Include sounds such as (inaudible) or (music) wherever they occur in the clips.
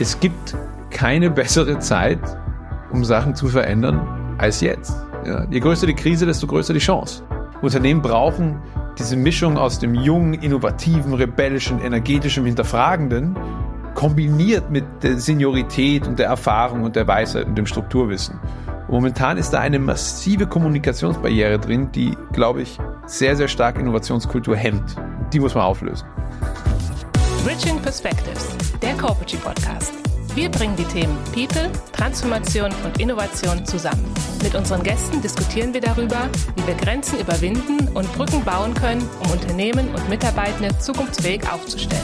es gibt keine bessere Zeit, um Sachen zu verändern, als jetzt. Ja, je größer die Krise, desto größer die Chance. Unternehmen brauchen diese Mischung aus dem jungen, innovativen, rebellischen, energetischen, hinterfragenden, kombiniert mit der Seniorität und der Erfahrung und der Weisheit und dem Strukturwissen. Momentan ist da eine massive Kommunikationsbarriere drin, die, glaube ich, sehr, sehr stark Innovationskultur hemmt. Die muss man auflösen. Bridging Perspectives, der Corporate Podcast. Wir bringen die Themen People, Transformation und Innovation zusammen. Mit unseren Gästen diskutieren wir darüber, wie wir Grenzen überwinden und Brücken bauen können, um Unternehmen und Mitarbeitende zukunftsfähig aufzustellen.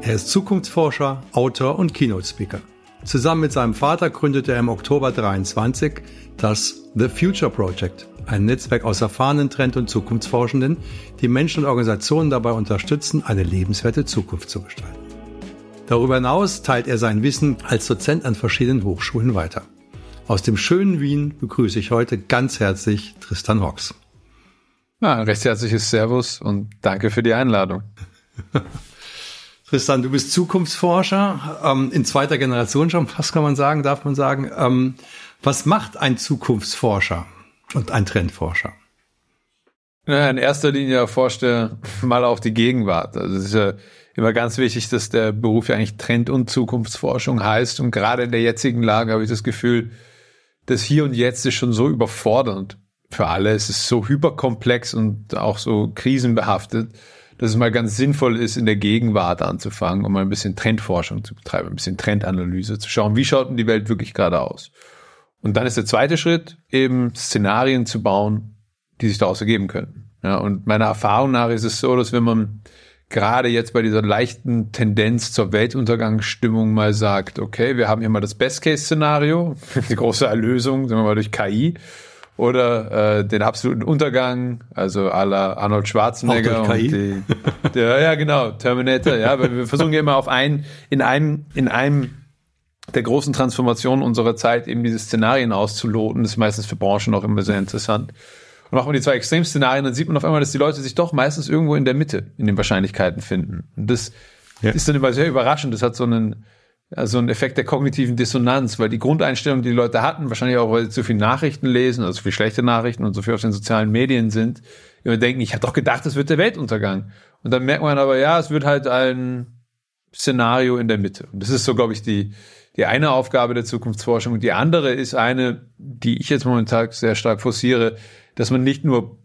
Er ist Zukunftsforscher, Autor und Keynote-Speaker. Zusammen mit seinem Vater gründete er im Oktober 23 das The Future Project, ein Netzwerk aus erfahrenen Trend- und Zukunftsforschenden, die Menschen und Organisationen dabei unterstützen, eine lebenswerte Zukunft zu gestalten. Darüber hinaus teilt er sein Wissen als Dozent an verschiedenen Hochschulen weiter. Aus dem schönen Wien begrüße ich heute ganz herzlich Tristan Hawks. Ja, ein recht herzliches Servus und danke für die Einladung. (laughs) Tristan, du bist Zukunftsforscher, ähm, in zweiter Generation schon, was kann man sagen, darf man sagen. Ähm, was macht ein Zukunftsforscher und ein Trendforscher? Ja, in erster Linie erforscht er mal auch die Gegenwart. Also es ist ja immer ganz wichtig, dass der Beruf ja eigentlich Trend- und Zukunftsforschung heißt. Und gerade in der jetzigen Lage habe ich das Gefühl, das Hier und Jetzt ist schon so überfordernd für alle. Es ist so hyperkomplex und auch so krisenbehaftet, dass es mal ganz sinnvoll ist, in der Gegenwart anzufangen, um mal ein bisschen Trendforschung zu betreiben, ein bisschen Trendanalyse zu schauen, wie schaut denn die Welt wirklich gerade aus. Und dann ist der zweite Schritt, eben Szenarien zu bauen, die sich daraus ergeben können. Ja, und meiner Erfahrung nach ist es so, dass wenn man gerade jetzt bei dieser leichten Tendenz zur Weltuntergangsstimmung mal sagt, okay, wir haben hier mal das Best-Case-Szenario, (laughs) die große Erlösung, sagen wir mal durch KI, oder äh, den absoluten Untergang, also la Arnold Schwarzenegger und die, der, ja genau, Terminator, ja, weil wir versuchen ja immer auf ein, in einem, in einem der großen Transformationen unserer Zeit eben diese Szenarien auszuloten. Das ist meistens für Branchen auch immer sehr interessant. Und macht man die zwei Extremszenarien, dann sieht man auf einmal, dass die Leute sich doch meistens irgendwo in der Mitte in den Wahrscheinlichkeiten finden. Und das ja. ist dann immer sehr überraschend. Das hat so einen, also einen Effekt der kognitiven Dissonanz, weil die Grundeinstellung, die die Leute hatten, wahrscheinlich auch, weil sie zu viel Nachrichten lesen, also viel schlechte Nachrichten und so viel auf den sozialen Medien sind, immer denken, ich habe doch gedacht, es wird der Weltuntergang. Und dann merkt man aber, ja, es wird halt ein Szenario in der Mitte. Und das ist so, glaube ich, die, die eine Aufgabe der Zukunftsforschung. Und die andere ist eine, die ich jetzt momentan sehr stark forciere, dass man nicht nur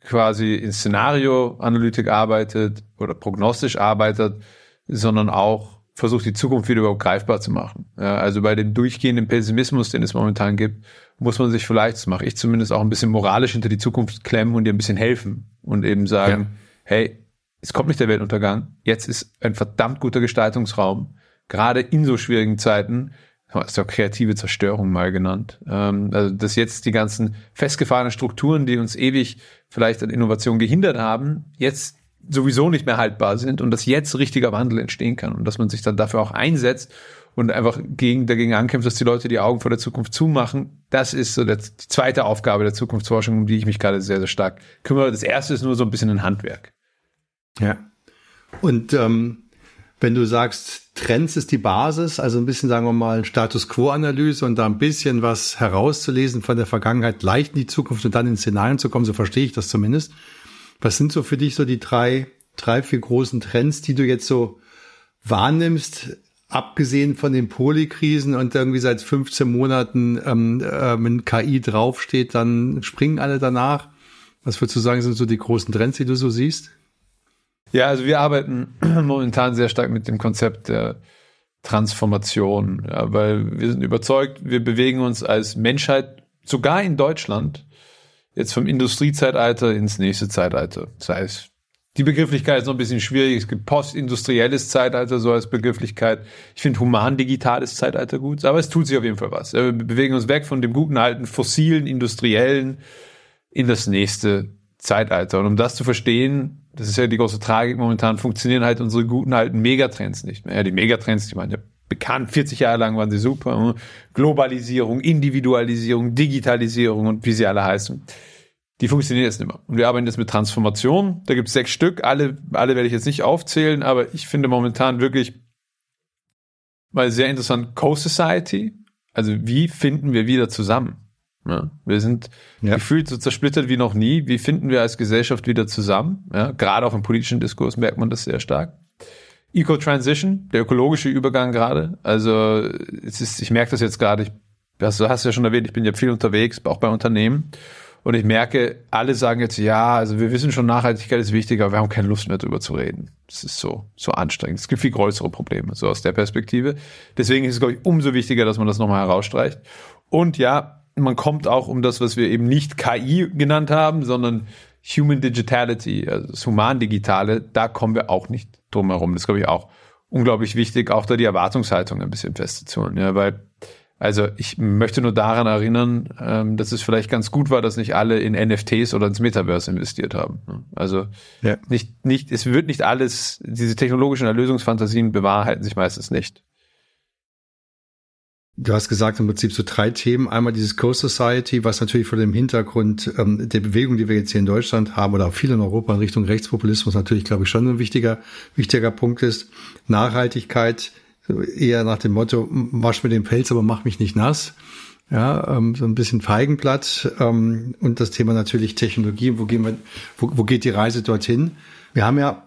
quasi in Szenarioanalytik arbeitet oder prognostisch arbeitet, sondern auch versucht, die Zukunft wieder überhaupt greifbar zu machen. Ja, also bei dem durchgehenden Pessimismus, den es momentan gibt, muss man sich vielleicht, das mache ich zumindest auch ein bisschen moralisch hinter die Zukunft klemmen und ihr ein bisschen helfen und eben sagen, ja. hey, es kommt nicht der Weltuntergang, jetzt ist ein verdammt guter Gestaltungsraum, gerade in so schwierigen Zeiten, hast du auch kreative Zerstörung mal genannt. Ähm, also dass jetzt die ganzen festgefahrenen Strukturen, die uns ewig vielleicht an Innovation gehindert haben, jetzt sowieso nicht mehr haltbar sind und dass jetzt richtiger Wandel entstehen kann und dass man sich dann dafür auch einsetzt und einfach gegen, dagegen ankämpft, dass die Leute die Augen vor der Zukunft zumachen. Das ist so die zweite Aufgabe der Zukunftsforschung, um die ich mich gerade sehr, sehr stark kümmere. Das erste ist nur so ein bisschen ein Handwerk. Ja. Und ähm, wenn du sagst, Trends ist die Basis, also ein bisschen, sagen wir mal, Status Quo-Analyse und da ein bisschen was herauszulesen von der Vergangenheit, leicht in die Zukunft und dann in Szenarien zu kommen, so verstehe ich das zumindest. Was sind so für dich so die drei, drei, vier großen Trends, die du jetzt so wahrnimmst, abgesehen von den Polykrisen und irgendwie seit 15 Monaten ähm, ähm, KI draufsteht, dann springen alle danach. Was würdest du sagen, sind so die großen Trends, die du so siehst? Ja, also wir arbeiten (clears throat) momentan sehr stark mit dem Konzept der Transformation, ja, weil wir sind überzeugt, wir bewegen uns als Menschheit sogar in Deutschland jetzt vom Industriezeitalter ins nächste Zeitalter. Das heißt, die Begrifflichkeit ist noch ein bisschen schwierig. Es gibt postindustrielles Zeitalter so als Begrifflichkeit. Ich finde human-digitales Zeitalter gut, aber es tut sich auf jeden Fall was. Wir bewegen uns weg von dem guten alten fossilen, industriellen in das nächste Zeitalter. Und um das zu verstehen, das ist ja die große Tragik momentan, funktionieren halt unsere guten alten Megatrends nicht mehr. Ja, die Megatrends, die waren ja bekannt, 40 Jahre lang waren sie super. Hm? Globalisierung, Individualisierung, Digitalisierung und wie sie alle heißen. Die funktionieren jetzt nicht mehr. Und wir arbeiten jetzt mit Transformation. Da gibt es sechs Stück. Alle, alle werde ich jetzt nicht aufzählen, aber ich finde momentan wirklich weil sehr interessant, Co-Society, also wie finden wir wieder zusammen? Ja, wir sind ja. gefühlt so zersplittert wie noch nie. Wie finden wir als Gesellschaft wieder zusammen? Ja, gerade auch im politischen Diskurs merkt man das sehr stark. Eco-Transition, der ökologische Übergang gerade. Also es ist, ich merke das jetzt gerade, ich, das hast du ja schon erwähnt, ich bin ja viel unterwegs, auch bei Unternehmen. Und ich merke, alle sagen jetzt, ja, also wir wissen schon, Nachhaltigkeit ist wichtig, aber wir haben keine Lust mehr darüber zu reden. Das ist so, so anstrengend. Es gibt viel größere Probleme, so aus der Perspektive. Deswegen ist es, glaube ich, umso wichtiger, dass man das nochmal herausstreicht. Und ja, man kommt auch um das, was wir eben nicht KI genannt haben, sondern Human Digitality, also das Human-Digitale, da kommen wir auch nicht drum herum. Das ist, glaube ich, auch unglaublich wichtig, auch da die Erwartungshaltung ein bisschen festzuholen. Ja, weil also ich möchte nur daran erinnern, ähm, dass es vielleicht ganz gut war, dass nicht alle in NFTs oder ins Metaverse investiert haben. Also ja. nicht, nicht, es wird nicht alles, diese technologischen Erlösungsfantasien bewahrheiten sich meistens nicht. Du hast gesagt im Prinzip so drei Themen. Einmal dieses Co-Society, was natürlich vor dem Hintergrund ähm, der Bewegung, die wir jetzt hier in Deutschland haben oder auch viel in Europa in Richtung Rechtspopulismus natürlich, glaube ich, schon ein wichtiger, wichtiger Punkt ist. Nachhaltigkeit, eher nach dem Motto, wasch mir den Pelz, aber mach mich nicht nass. Ja, ähm, so ein bisschen Feigenblatt ähm, und das Thema natürlich Technologie. Wo gehen wir, wo, wo geht die Reise dorthin? Wir haben ja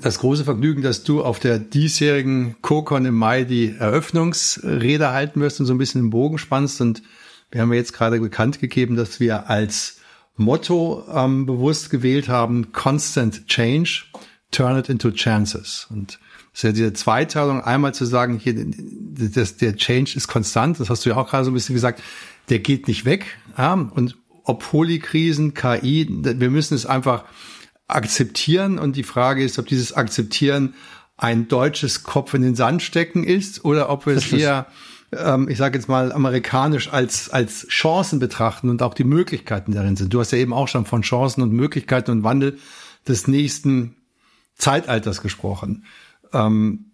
das große Vergnügen, dass du auf der diesjährigen CoCon im Mai die Eröffnungsrede halten wirst und so ein bisschen den Bogen spannst. Und wir haben ja jetzt gerade bekannt gegeben, dass wir als Motto ähm, bewusst gewählt haben, Constant Change, Turn it into Chances. Und das ist ja diese Zweiteilung, einmal zu sagen, hier, das, der Change ist konstant, das hast du ja auch gerade so ein bisschen gesagt, der geht nicht weg. Ja? Und ob Polykrisen, KI, wir müssen es einfach akzeptieren. Und die Frage ist, ob dieses Akzeptieren ein deutsches Kopf in den Sand stecken ist oder ob wir es eher, ähm, ich sage jetzt mal, amerikanisch als, als Chancen betrachten und auch die Möglichkeiten darin sind. Du hast ja eben auch schon von Chancen und Möglichkeiten und Wandel des nächsten Zeitalters gesprochen. Ähm,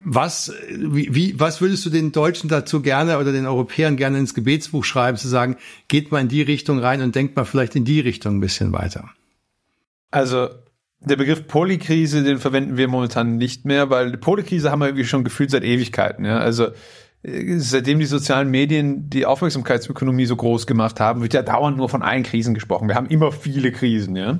was, wie, wie, was würdest du den Deutschen dazu gerne oder den Europäern gerne ins Gebetsbuch schreiben, zu sagen, geht mal in die Richtung rein und denkt mal vielleicht in die Richtung ein bisschen weiter? Also, der Begriff Polykrise, den verwenden wir momentan nicht mehr, weil die Polykrise haben wir irgendwie schon gefühlt seit Ewigkeiten. Ja? Also, äh, seitdem die sozialen Medien die Aufmerksamkeitsökonomie so groß gemacht haben, wird ja dauernd nur von allen Krisen gesprochen. Wir haben immer viele Krisen, ja.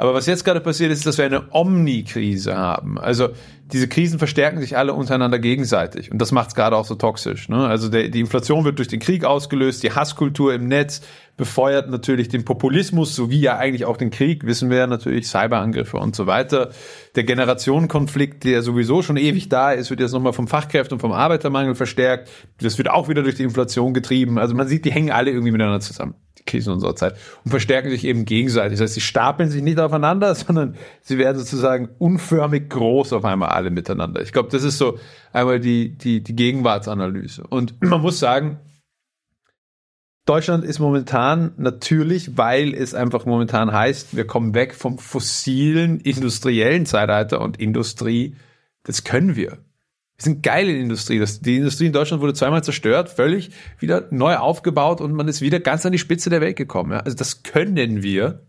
Aber was jetzt gerade passiert ist, dass wir eine Omni-Krise haben. Also diese Krisen verstärken sich alle untereinander gegenseitig. Und das macht es gerade auch so toxisch. Ne? Also der, die Inflation wird durch den Krieg ausgelöst, die Hasskultur im Netz befeuert natürlich den Populismus, sowie ja eigentlich auch den Krieg, wissen wir ja natürlich, Cyberangriffe und so weiter. Der Generationenkonflikt, der sowieso schon ewig da ist, wird jetzt nochmal vom Fachkräfte und vom Arbeitermangel verstärkt. Das wird auch wieder durch die Inflation getrieben. Also man sieht, die hängen alle irgendwie miteinander zusammen Krisen unserer Zeit und verstärken sich eben gegenseitig. Das heißt, sie stapeln sich nicht aufeinander, (laughs) sondern sie werden sozusagen unförmig groß auf einmal alle miteinander. Ich glaube, das ist so einmal die, die, die Gegenwartsanalyse. Und (clears throat) man muss sagen, Deutschland ist momentan natürlich, weil es einfach momentan heißt, wir kommen weg vom fossilen industriellen Zeitalter und Industrie. Das können wir. Wir sind geil in der Industrie. Das, die Industrie in Deutschland wurde zweimal zerstört, völlig wieder neu aufgebaut und man ist wieder ganz an die Spitze der Welt gekommen. Ja? Also das können wir.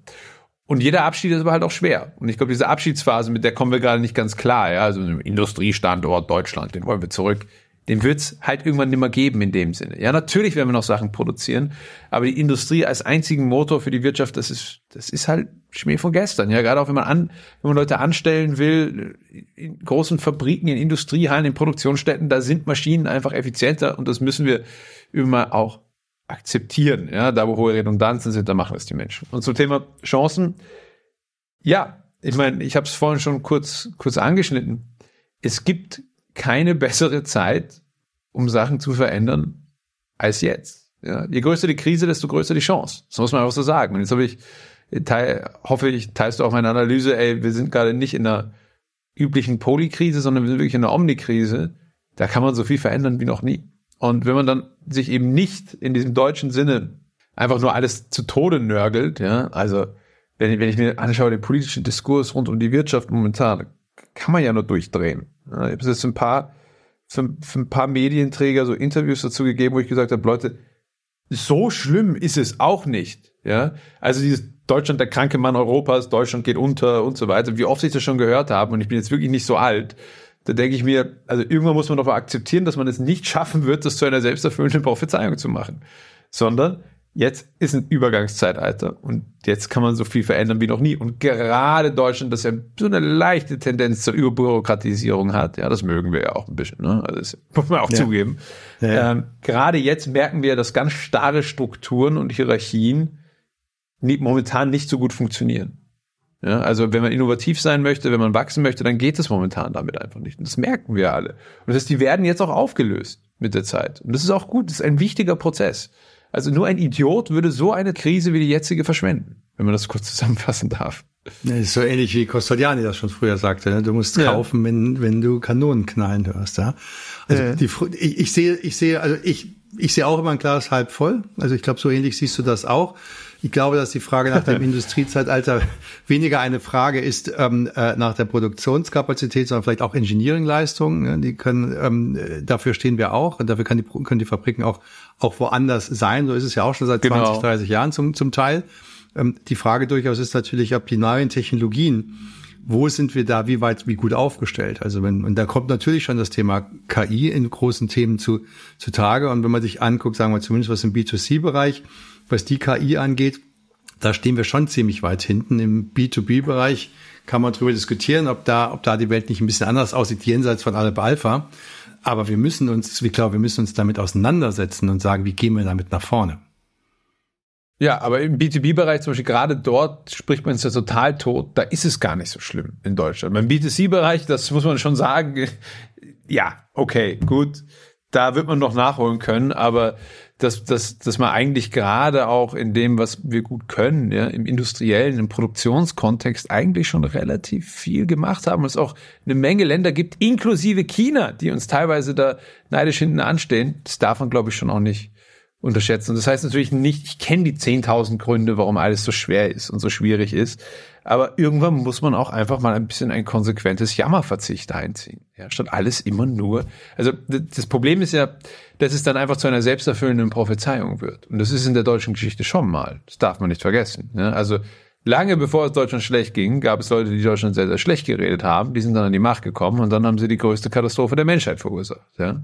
Und jeder Abschied ist aber halt auch schwer. Und ich glaube, diese Abschiedsphase, mit der kommen wir gerade nicht ganz klar. Ja? Also Industriestandort Deutschland, den wollen wir zurück den wird's halt irgendwann nicht mehr geben in dem Sinne. Ja, natürlich werden wir noch Sachen produzieren, aber die Industrie als einzigen Motor für die Wirtschaft, das ist, das ist halt Schmäh von gestern. Ja, gerade auch wenn man an, wenn man Leute anstellen will, in großen Fabriken, in Industriehallen, in Produktionsstätten, da sind Maschinen einfach effizienter und das müssen wir immer auch akzeptieren. Ja, da wo hohe Redundanzen sind, da machen es die Menschen. Und zum Thema Chancen, ja, ich meine, ich habe es vorhin schon kurz kurz angeschnitten. Es gibt keine bessere Zeit, um Sachen zu verändern, als jetzt. Ja, je größer die Krise, desto größer die Chance. Das muss man einfach so sagen. Und jetzt habe ich, teil, hoffe ich, teilst du auch meine Analyse, ey, wir sind gerade nicht in einer üblichen Polykrise, sondern wir sind wirklich in einer Omnikrise. Da kann man so viel verändern wie noch nie. Und wenn man dann sich eben nicht in diesem deutschen Sinne einfach nur alles zu Tode nörgelt, ja, also wenn, wenn ich mir anschaue, den politischen Diskurs rund um die Wirtschaft momentan, kann man ja nur durchdrehen. Ich habe jetzt ein paar, für, für ein paar Medienträger so Interviews dazu gegeben, wo ich gesagt habe, Leute, so schlimm ist es auch nicht. Ja, also dieses Deutschland der kranke Mann Europas, Deutschland geht unter und so weiter, wie oft ich das schon gehört habe und ich bin jetzt wirklich nicht so alt. da denke ich mir, also irgendwann muss man doch akzeptieren, dass man es nicht schaffen wird, das zu einer selbsterfüllenden Prophezeiung zu machen, sondern Jetzt ist ein Übergangszeitalter und jetzt kann man so viel verändern wie noch nie. Und gerade Deutschland, das ja so eine leichte Tendenz zur Überbürokratisierung hat, ja, das mögen wir ja auch ein bisschen, ne? Also das muss man auch ja. zugeben. Ja. Ähm, gerade jetzt merken wir, dass ganz starre Strukturen und Hierarchien nie, momentan nicht so gut funktionieren. Ja, also wenn man innovativ sein möchte, wenn man wachsen möchte, dann geht es momentan damit einfach nicht. Und das merken wir alle. Und das heißt, die werden jetzt auch aufgelöst mit der Zeit. Und das ist auch gut. Das ist ein wichtiger Prozess. Also nur ein Idiot würde so eine Krise wie die jetzige verschwenden, wenn man das kurz zusammenfassen darf. Das ist so ähnlich wie Costoliani das schon früher sagte. Ne? Du musst kaufen, ja. wenn, wenn du Kanonen knallen hörst. Ja? Also ja. die, ich, ich sehe, ich sehe, also ich, ich sehe auch immer ein Glas halb voll. Also ich glaube, so ähnlich siehst du das auch. Ich glaube, dass die Frage nach dem (laughs) Industriezeitalter weniger eine Frage ist ähm, äh, nach der Produktionskapazität, sondern vielleicht auch Engineeringleistungen. Ne? Die können, ähm, dafür stehen wir auch und dafür kann die, können die Fabriken auch, auch woanders sein. So ist es ja auch schon seit genau. 20, 30 Jahren zum, zum Teil. Ähm, die Frage durchaus ist natürlich, ob die neuen Technologien wo sind wir da, wie weit, wie gut aufgestellt? Also wenn, und da kommt natürlich schon das Thema KI in großen Themen zu, zu Tage. Und wenn man sich anguckt, sagen wir zumindest was im B2C-Bereich, was die KI angeht, da stehen wir schon ziemlich weit hinten. Im B2B-Bereich kann man darüber diskutieren, ob da, ob da die Welt nicht ein bisschen anders aussieht, jenseits von Aleph Alpha. Aber wir müssen uns, ich glaube, wir müssen uns damit auseinandersetzen und sagen, wie gehen wir damit nach vorne? Ja, aber im B2B-Bereich zum Beispiel, gerade dort spricht man es ja total tot, da ist es gar nicht so schlimm in Deutschland. Beim B2C-Bereich, das muss man schon sagen, (laughs) ja, okay, gut, da wird man noch nachholen können, aber dass, dass, dass man eigentlich gerade auch in dem, was wir gut können, ja, im industriellen, im Produktionskontext eigentlich schon relativ viel gemacht haben und es auch eine Menge Länder gibt, inklusive China, die uns teilweise da neidisch hinten anstehen. Das darf man, glaube ich, schon auch nicht unterschätzen. Und das heißt natürlich nicht, ich kenne die 10.000 Gründe, warum alles so schwer ist und so schwierig ist. Aber irgendwann muss man auch einfach mal ein bisschen ein konsequentes Jammerverzicht einziehen. Ja, statt alles immer nur. Also das Problem ist ja, dass es dann einfach zu einer selbsterfüllenden Prophezeiung wird. Und das ist in der deutschen Geschichte schon mal. Das darf man nicht vergessen. Ja, also lange bevor es Deutschland schlecht ging, gab es Leute, die Deutschland sehr, sehr schlecht geredet haben. Die sind dann an die Macht gekommen und dann haben sie die größte Katastrophe der Menschheit verursacht. Ja.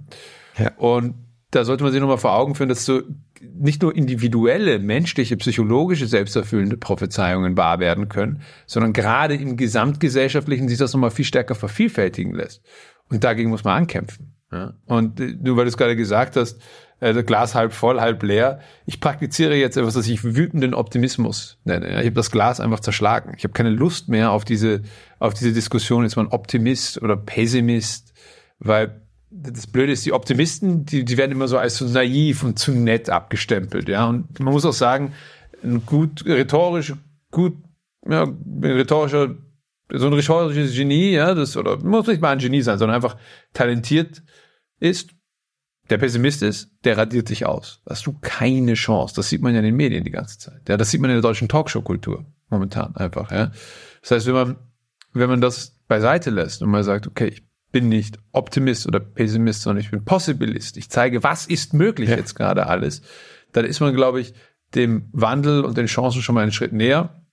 ja. Und da sollte man sich nochmal vor Augen führen, dass so nicht nur individuelle, menschliche, psychologische, selbsterfüllende Prophezeiungen wahr werden können, sondern gerade im gesamtgesellschaftlichen sich das nochmal viel stärker vervielfältigen lässt. Und dagegen muss man ankämpfen. Ja? Und äh, nur weil du es gerade gesagt hast, äh, Glas halb voll, halb leer. Ich praktiziere jetzt etwas, was ich wütenden Optimismus nenne. Ich habe das Glas einfach zerschlagen. Ich habe keine Lust mehr auf diese, auf diese Diskussion, ist man Optimist oder Pessimist, weil das Blöde ist, die Optimisten, die, die werden immer so als so naiv und zu nett abgestempelt, ja. Und man muss auch sagen, ein gut rhetorisch, gut, ja, rhetorischer, so ein rhetorisches Genie, ja, das, oder muss nicht mal ein Genie sein, sondern einfach talentiert ist, der Pessimist ist, der radiert sich aus. Hast du keine Chance. Das sieht man ja in den Medien die ganze Zeit. Ja, das sieht man in der deutschen Talkshow-Kultur momentan einfach, ja. Das heißt, wenn man, wenn man das beiseite lässt und mal sagt, okay, ich bin nicht Optimist oder Pessimist, sondern ich bin Possibilist. Ich zeige, was ist möglich ja. jetzt gerade alles. Dann ist man, glaube ich, dem Wandel und den Chancen schon mal einen Schritt näher.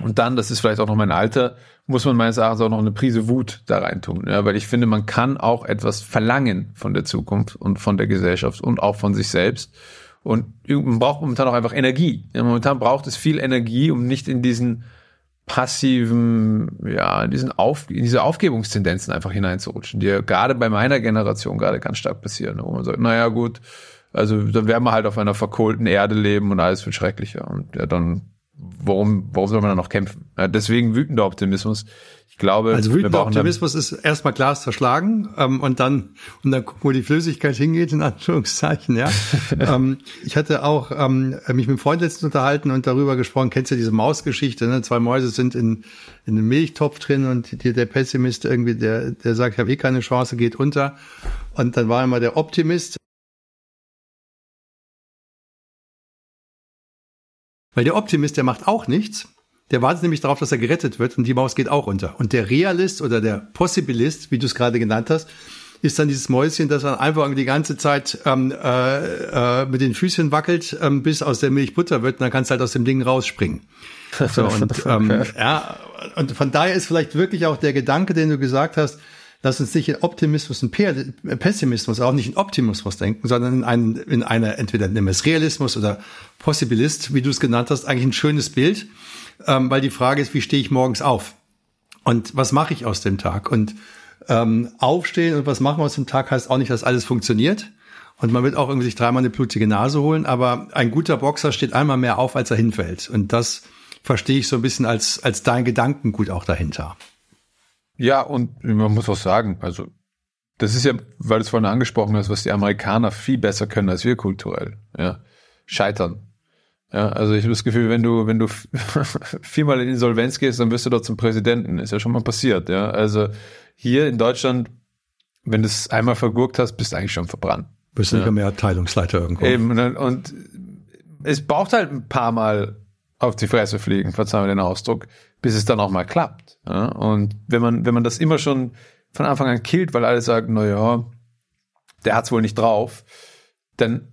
Und dann, das ist vielleicht auch noch mein Alter, muss man meines Erachtens auch noch eine Prise Wut da reintun. Ja, weil ich finde, man kann auch etwas verlangen von der Zukunft und von der Gesellschaft und auch von sich selbst. Und man braucht momentan auch einfach Energie. Ja, momentan braucht es viel Energie, um nicht in diesen passiven, ja, in, diesen Auf, in diese Aufgebungstendenzen einfach hineinzurutschen, die ja gerade bei meiner Generation gerade ganz stark passieren, wo man sagt, naja gut, also dann werden wir halt auf einer verkohlten Erde leben und alles wird schrecklicher. Und ja, dann, warum, warum soll man dann noch kämpfen? Ja, deswegen wütender Optimismus. Ich glaube, also wütender Optimismus ist erstmal Glas zerschlagen ähm, und dann und dann gucken, wo die Flüssigkeit hingeht in Anführungszeichen. Ja, (laughs) ähm, ich hatte auch ähm, mich mit einem Freund letztens unterhalten und darüber gesprochen. Kennst du diese Mausgeschichte? Ne? Zwei Mäuse sind in in einem Milchtopf drin und die, der Pessimist irgendwie, der der sagt, ich habe eh keine Chance, geht unter. Und dann war immer der Optimist. Weil der Optimist, der macht auch nichts der wartet nämlich darauf, dass er gerettet wird und die Maus geht auch unter. Und der Realist oder der Possibilist, wie du es gerade genannt hast, ist dann dieses Mäuschen, das dann einfach die ganze Zeit ähm, äh, äh, mit den Füßchen wackelt, ähm, bis aus der Milch Butter wird, und dann kannst du halt aus dem Ding rausspringen. So, (laughs) und, ähm, ja, und von daher ist vielleicht wirklich auch der Gedanke, den du gesagt hast, lass uns nicht in Optimismus und Pessimismus, auch nicht in Optimismus denken, sondern in, einen, in einer, entweder nimm es Realismus oder Possibilist, wie du es genannt hast, eigentlich ein schönes Bild, ähm, weil die Frage ist, wie stehe ich morgens auf? Und was mache ich aus dem Tag? Und ähm, aufstehen und was machen wir aus dem Tag heißt auch nicht, dass alles funktioniert. Und man wird auch irgendwie sich dreimal eine blutige Nase holen, aber ein guter Boxer steht einmal mehr auf, als er hinfällt. Und das verstehe ich so ein bisschen als, als dein Gedankengut auch dahinter. Ja, und man muss auch sagen, also das ist ja, weil du es vorhin angesprochen hast, was die Amerikaner viel besser können als wir kulturell. Ja, scheitern. Ja, also ich habe das Gefühl, wenn du wenn du (laughs) viermal in Insolvenz gehst, dann wirst du dort zum Präsidenten. Ist ja schon mal passiert. Ja, also hier in Deutschland, wenn du es einmal vergurkt hast, bist du eigentlich schon verbrannt. Bist du ja. nicht mehr Abteilungsleiter irgendwo. Eben und, und es braucht halt ein paar Mal auf die Fresse fliegen, verzeihen wir den Ausdruck, bis es dann auch mal klappt. Ja? Und wenn man, wenn man das immer schon von Anfang an killt, weil alle sagen, na ja, der hat's wohl nicht drauf, dann,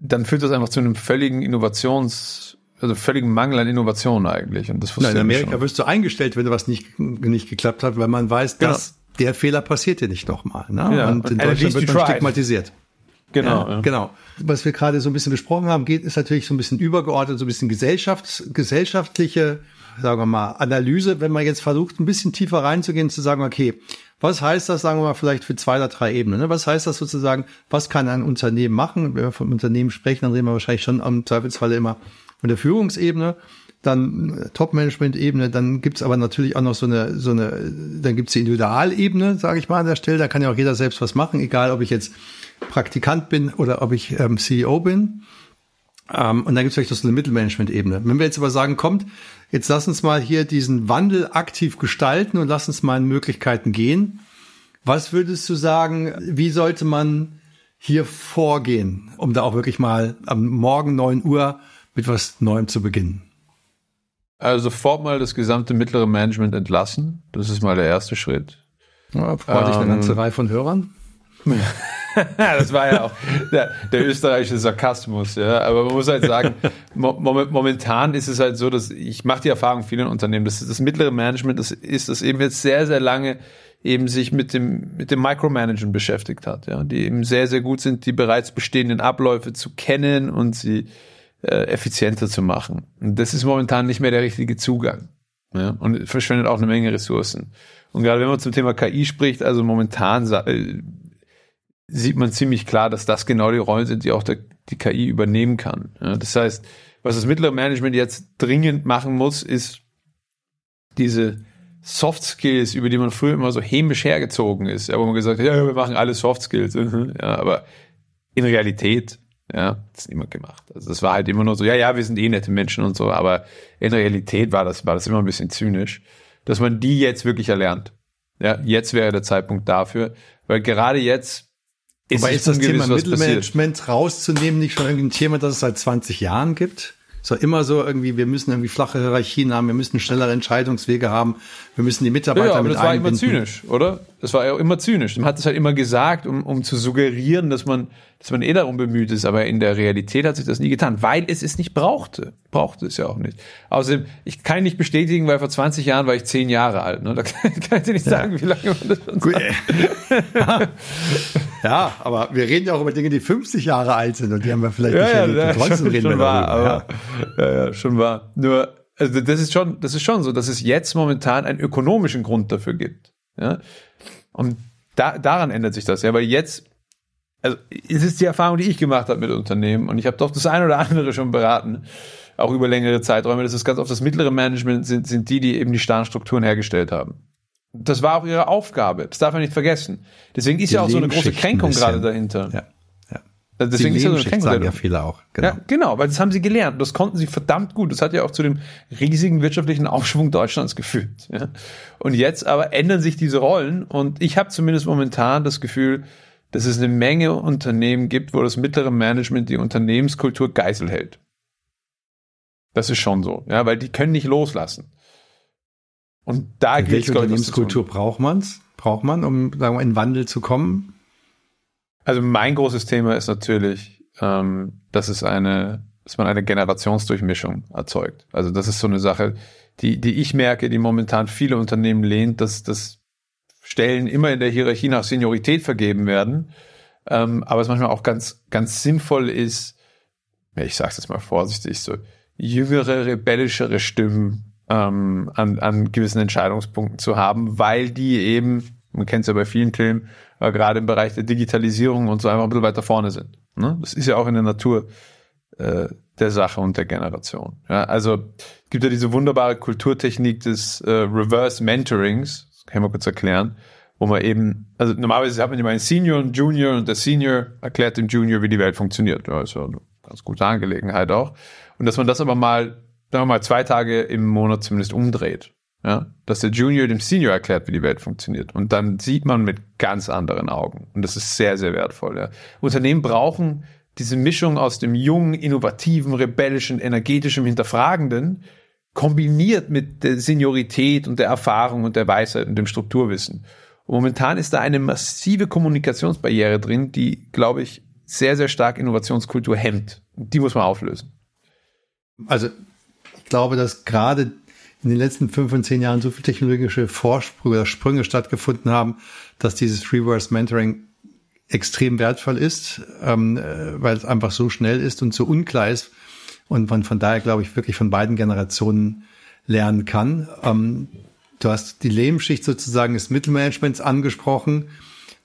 dann führt das einfach zu einem völligen Innovations, also völligen Mangel an Innovation eigentlich. Und das Nein, in Amerika schon. wirst du eingestellt, wenn du was nicht, nicht geklappt hat, weil man weiß, genau. dass der Fehler passiert dir nicht nochmal. Ne? Ja. Und in Deutschland wird man stigmatisiert. Genau. Ja, genau. Was wir gerade so ein bisschen besprochen haben, geht, ist natürlich so ein bisschen übergeordnet, so ein bisschen gesellschafts-, gesellschaftliche, sagen wir mal, Analyse, wenn man jetzt versucht, ein bisschen tiefer reinzugehen, zu sagen, okay, was heißt das, sagen wir mal, vielleicht für zwei oder drei Ebenen? Ne? Was heißt das sozusagen, was kann ein Unternehmen machen? Wenn wir von Unternehmen sprechen, dann reden wir wahrscheinlich schon am Zweifelsfalle immer von der Führungsebene, dann äh, Top-Management-Ebene, dann gibt's aber natürlich auch noch so eine, so eine, dann gibt's die Individualebene, sage ich mal an der Stelle, da kann ja auch jeder selbst was machen, egal ob ich jetzt Praktikant bin oder ob ich ähm, CEO bin. Ähm, und dann gibt es vielleicht noch so eine Mittelmanagement-Ebene. Wenn wir jetzt aber sagen, kommt, jetzt lass uns mal hier diesen Wandel aktiv gestalten und lass uns mal in Möglichkeiten gehen. Was würdest du sagen, wie sollte man hier vorgehen, um da auch wirklich mal am Morgen neun Uhr mit was Neuem zu beginnen? Also sofort mal das gesamte mittlere Management entlassen. Das ist mal der erste Schritt. Ja, freut dich eine ganze ähm, Reihe von Hörern. (laughs) (laughs) das war ja auch der, der, österreichische Sarkasmus, ja. Aber man muss halt sagen, mo momentan ist es halt so, dass ich mache die Erfahrung vielen Unternehmen, dass das mittlere Management das ist, das eben jetzt sehr, sehr lange eben sich mit dem, mit dem Micromanagen beschäftigt hat, ja, die eben sehr, sehr gut sind, die bereits bestehenden Abläufe zu kennen und sie äh, effizienter zu machen. Und das ist momentan nicht mehr der richtige Zugang. Ja, und verschwendet auch eine Menge Ressourcen. Und gerade wenn man zum Thema KI spricht, also momentan äh, sieht man ziemlich klar, dass das genau die Rollen sind, die auch der, die KI übernehmen kann. Ja, das heißt, was das mittlere Management jetzt dringend machen muss, ist diese Soft Skills, über die man früher immer so hämisch hergezogen ist, ja, wo man gesagt hat, ja, wir machen alle Soft Skills, (laughs) ja, aber in Realität, ja, das hat niemand gemacht. Also das war halt immer nur so, ja, ja, wir sind eh nette Menschen und so, aber in Realität war das, war das immer ein bisschen zynisch, dass man die jetzt wirklich erlernt. Ja, jetzt wäre der Zeitpunkt dafür, weil gerade jetzt ist Aber ist das Thema Mittelmanagement rauszunehmen nicht schon irgendwie ein Thema, das es seit 20 Jahren gibt? So immer so irgendwie, wir müssen irgendwie flache Hierarchien haben, wir müssen schnellere Entscheidungswege haben, wir müssen die Mitarbeiter ja, ja, aber mit das war immer zynisch, oder? Das war ja immer zynisch. Man hat es halt immer gesagt, um, um zu suggerieren, dass man, dass man eh darum bemüht ist, aber in der Realität hat sich das nie getan, weil es es nicht brauchte. Brauchte es ja auch nicht. Außerdem, ich kann nicht bestätigen, weil vor 20 Jahren war ich 10 Jahre alt. Ne? Da kann, (laughs) kann ich dir nicht ja. sagen, wie lange man das schon Gut. sagt. (laughs) ja, aber wir reden ja auch über Dinge, die 50 Jahre alt sind und die haben wir vielleicht ja, nicht ja, erlebt. Ja, trotzdem schon, reden schon wir wahr, darüber. Aber, ja. ja, schon wahr. Nur, also das ist schon, das ist schon so, dass es jetzt momentan einen ökonomischen Grund dafür gibt. Ja? Und da, daran ändert sich das, ja, weil jetzt, also es ist die Erfahrung, die ich gemacht habe mit Unternehmen und ich habe doch das eine oder andere schon beraten, auch über längere Zeiträume. Das ist ganz oft das mittlere Management sind, sind die, die eben die starren Strukturen hergestellt haben. Das war auch ihre Aufgabe. Das darf man nicht vergessen. Deswegen ist die ja auch so eine große Kränkung gerade dahinter. Ja. Also deswegen ist ja so sagen ja viele auch. Genau. Ja, genau, weil das haben sie gelernt. Das konnten sie verdammt gut. Das hat ja auch zu dem riesigen wirtschaftlichen Aufschwung Deutschlands geführt. Ja. Und jetzt aber ändern sich diese Rollen und ich habe zumindest momentan das Gefühl, dass es eine Menge Unternehmen gibt, wo das mittlere Management die Unternehmenskultur Geisel hält. Das ist schon so, ja, weil die können nicht loslassen. Und da geht Welche Unternehmenskultur braucht man's? Braucht man, um sagen wir, in Wandel zu kommen? Also mein großes Thema ist natürlich, ähm, dass es eine, dass man eine Generationsdurchmischung erzeugt. Also das ist so eine Sache, die, die ich merke, die momentan viele Unternehmen lehnt, dass das Stellen immer in der Hierarchie nach Seniorität vergeben werden, ähm, aber es manchmal auch ganz, ganz sinnvoll ist, ich sage es jetzt mal vorsichtig, so jüngere, rebellischere Stimmen ähm, an, an gewissen Entscheidungspunkten zu haben, weil die eben, man kennt es ja bei vielen Themen, äh, gerade im Bereich der Digitalisierung und so einfach ein bisschen weiter vorne sind. Ne? Das ist ja auch in der Natur äh, der Sache und der Generation. Ja, also es gibt ja diese wunderbare Kulturtechnik des äh, Reverse Mentorings, das kann ich mal kurz erklären, wo man eben, also normalerweise hat man immer einen Senior und Junior und der Senior erklärt dem Junior, wie die Welt funktioniert. Ja, ist ja eine ganz gute Angelegenheit auch. Und dass man das aber mal, sagen wir mal, zwei Tage im Monat zumindest umdreht. Ja, dass der Junior dem Senior erklärt, wie die Welt funktioniert. Und dann sieht man mit ganz anderen Augen. Und das ist sehr, sehr wertvoll. Ja. Unternehmen brauchen diese Mischung aus dem jungen, innovativen, rebellischen, energetischen, hinterfragenden, kombiniert mit der Seniorität und der Erfahrung und der Weisheit und dem Strukturwissen. Und momentan ist da eine massive Kommunikationsbarriere drin, die, glaube ich, sehr, sehr stark Innovationskultur hemmt. Die muss man auflösen. Also ich glaube, dass gerade in den letzten fünf und zehn Jahren so viele technologische Vorsprünge oder Sprünge stattgefunden haben, dass dieses Reverse Mentoring extrem wertvoll ist, ähm, äh, weil es einfach so schnell ist und so unklar ist und man von daher, glaube ich, wirklich von beiden Generationen lernen kann. Ähm, du hast die Lehmschicht sozusagen des Mittelmanagements angesprochen.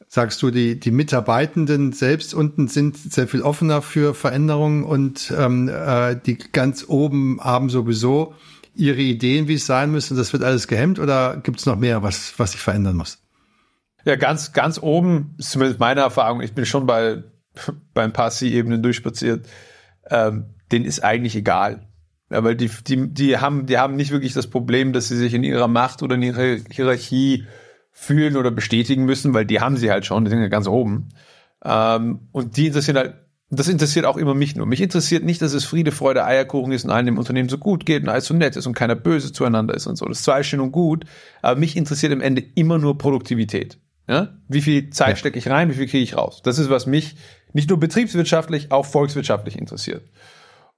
Sagst du, die, die Mitarbeitenden selbst unten sind sehr viel offener für Veränderungen und ähm, äh, die ganz oben haben sowieso ihre Ideen, wie es sein müsste. Das wird alles gehemmt oder gibt es noch mehr, was, was sich verändern muss? Ja, ganz, ganz oben zumindest meine Erfahrung. Ich bin schon bei, bei ein paar C-Ebenen durchspaziert. Ähm, denen ist eigentlich egal. Ja, weil die, die, die haben, die haben nicht wirklich das Problem, dass sie sich in ihrer Macht oder in ihrer Hierarchie fühlen oder bestätigen müssen, weil die haben sie halt schon, die sind ja ganz oben. Ähm, und die interessieren halt das interessiert auch immer mich nur. Mich interessiert nicht, dass es Friede, Freude, Eierkuchen ist und allen im Unternehmen so gut geht und alles so nett ist und keiner böse zueinander ist und so. Das ist zwar schön und gut, aber mich interessiert im Ende immer nur Produktivität. Ja? Wie viel Zeit ja. stecke ich rein, wie viel kriege ich raus? Das ist, was mich nicht nur betriebswirtschaftlich, auch volkswirtschaftlich interessiert.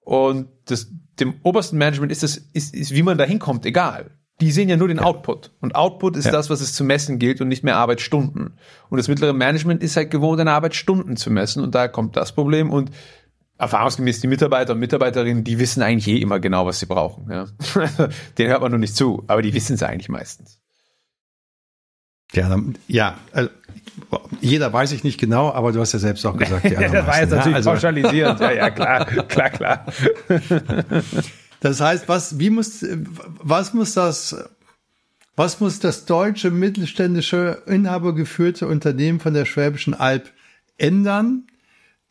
Und das, dem obersten Management ist es, ist, ist, wie man da hinkommt, egal. Die sehen ja nur den ja. Output. Und Output ist ja. das, was es zu messen gilt und nicht mehr Arbeitsstunden. Und das mittlere Management ist halt gewohnt, eine Arbeitsstunden zu messen. Und da kommt das Problem. Und erfahrungsgemäß die Mitarbeiter und Mitarbeiterinnen, die wissen eigentlich eh immer genau, was sie brauchen. Ja. (laughs) Den hört man nur nicht zu, aber die wissen es eigentlich meistens. Ja, ja, also, jeder weiß ich nicht genau, aber du hast ja selbst auch gesagt, die (laughs) ja, Das war jetzt natürlich ja, also, pauschalisiert. Ja, ja, klar, (laughs) klar, klar. Das heißt, was, wie muss, was muss das, was muss das deutsche mittelständische inhabergeführte Unternehmen von der Schwäbischen Alb ändern,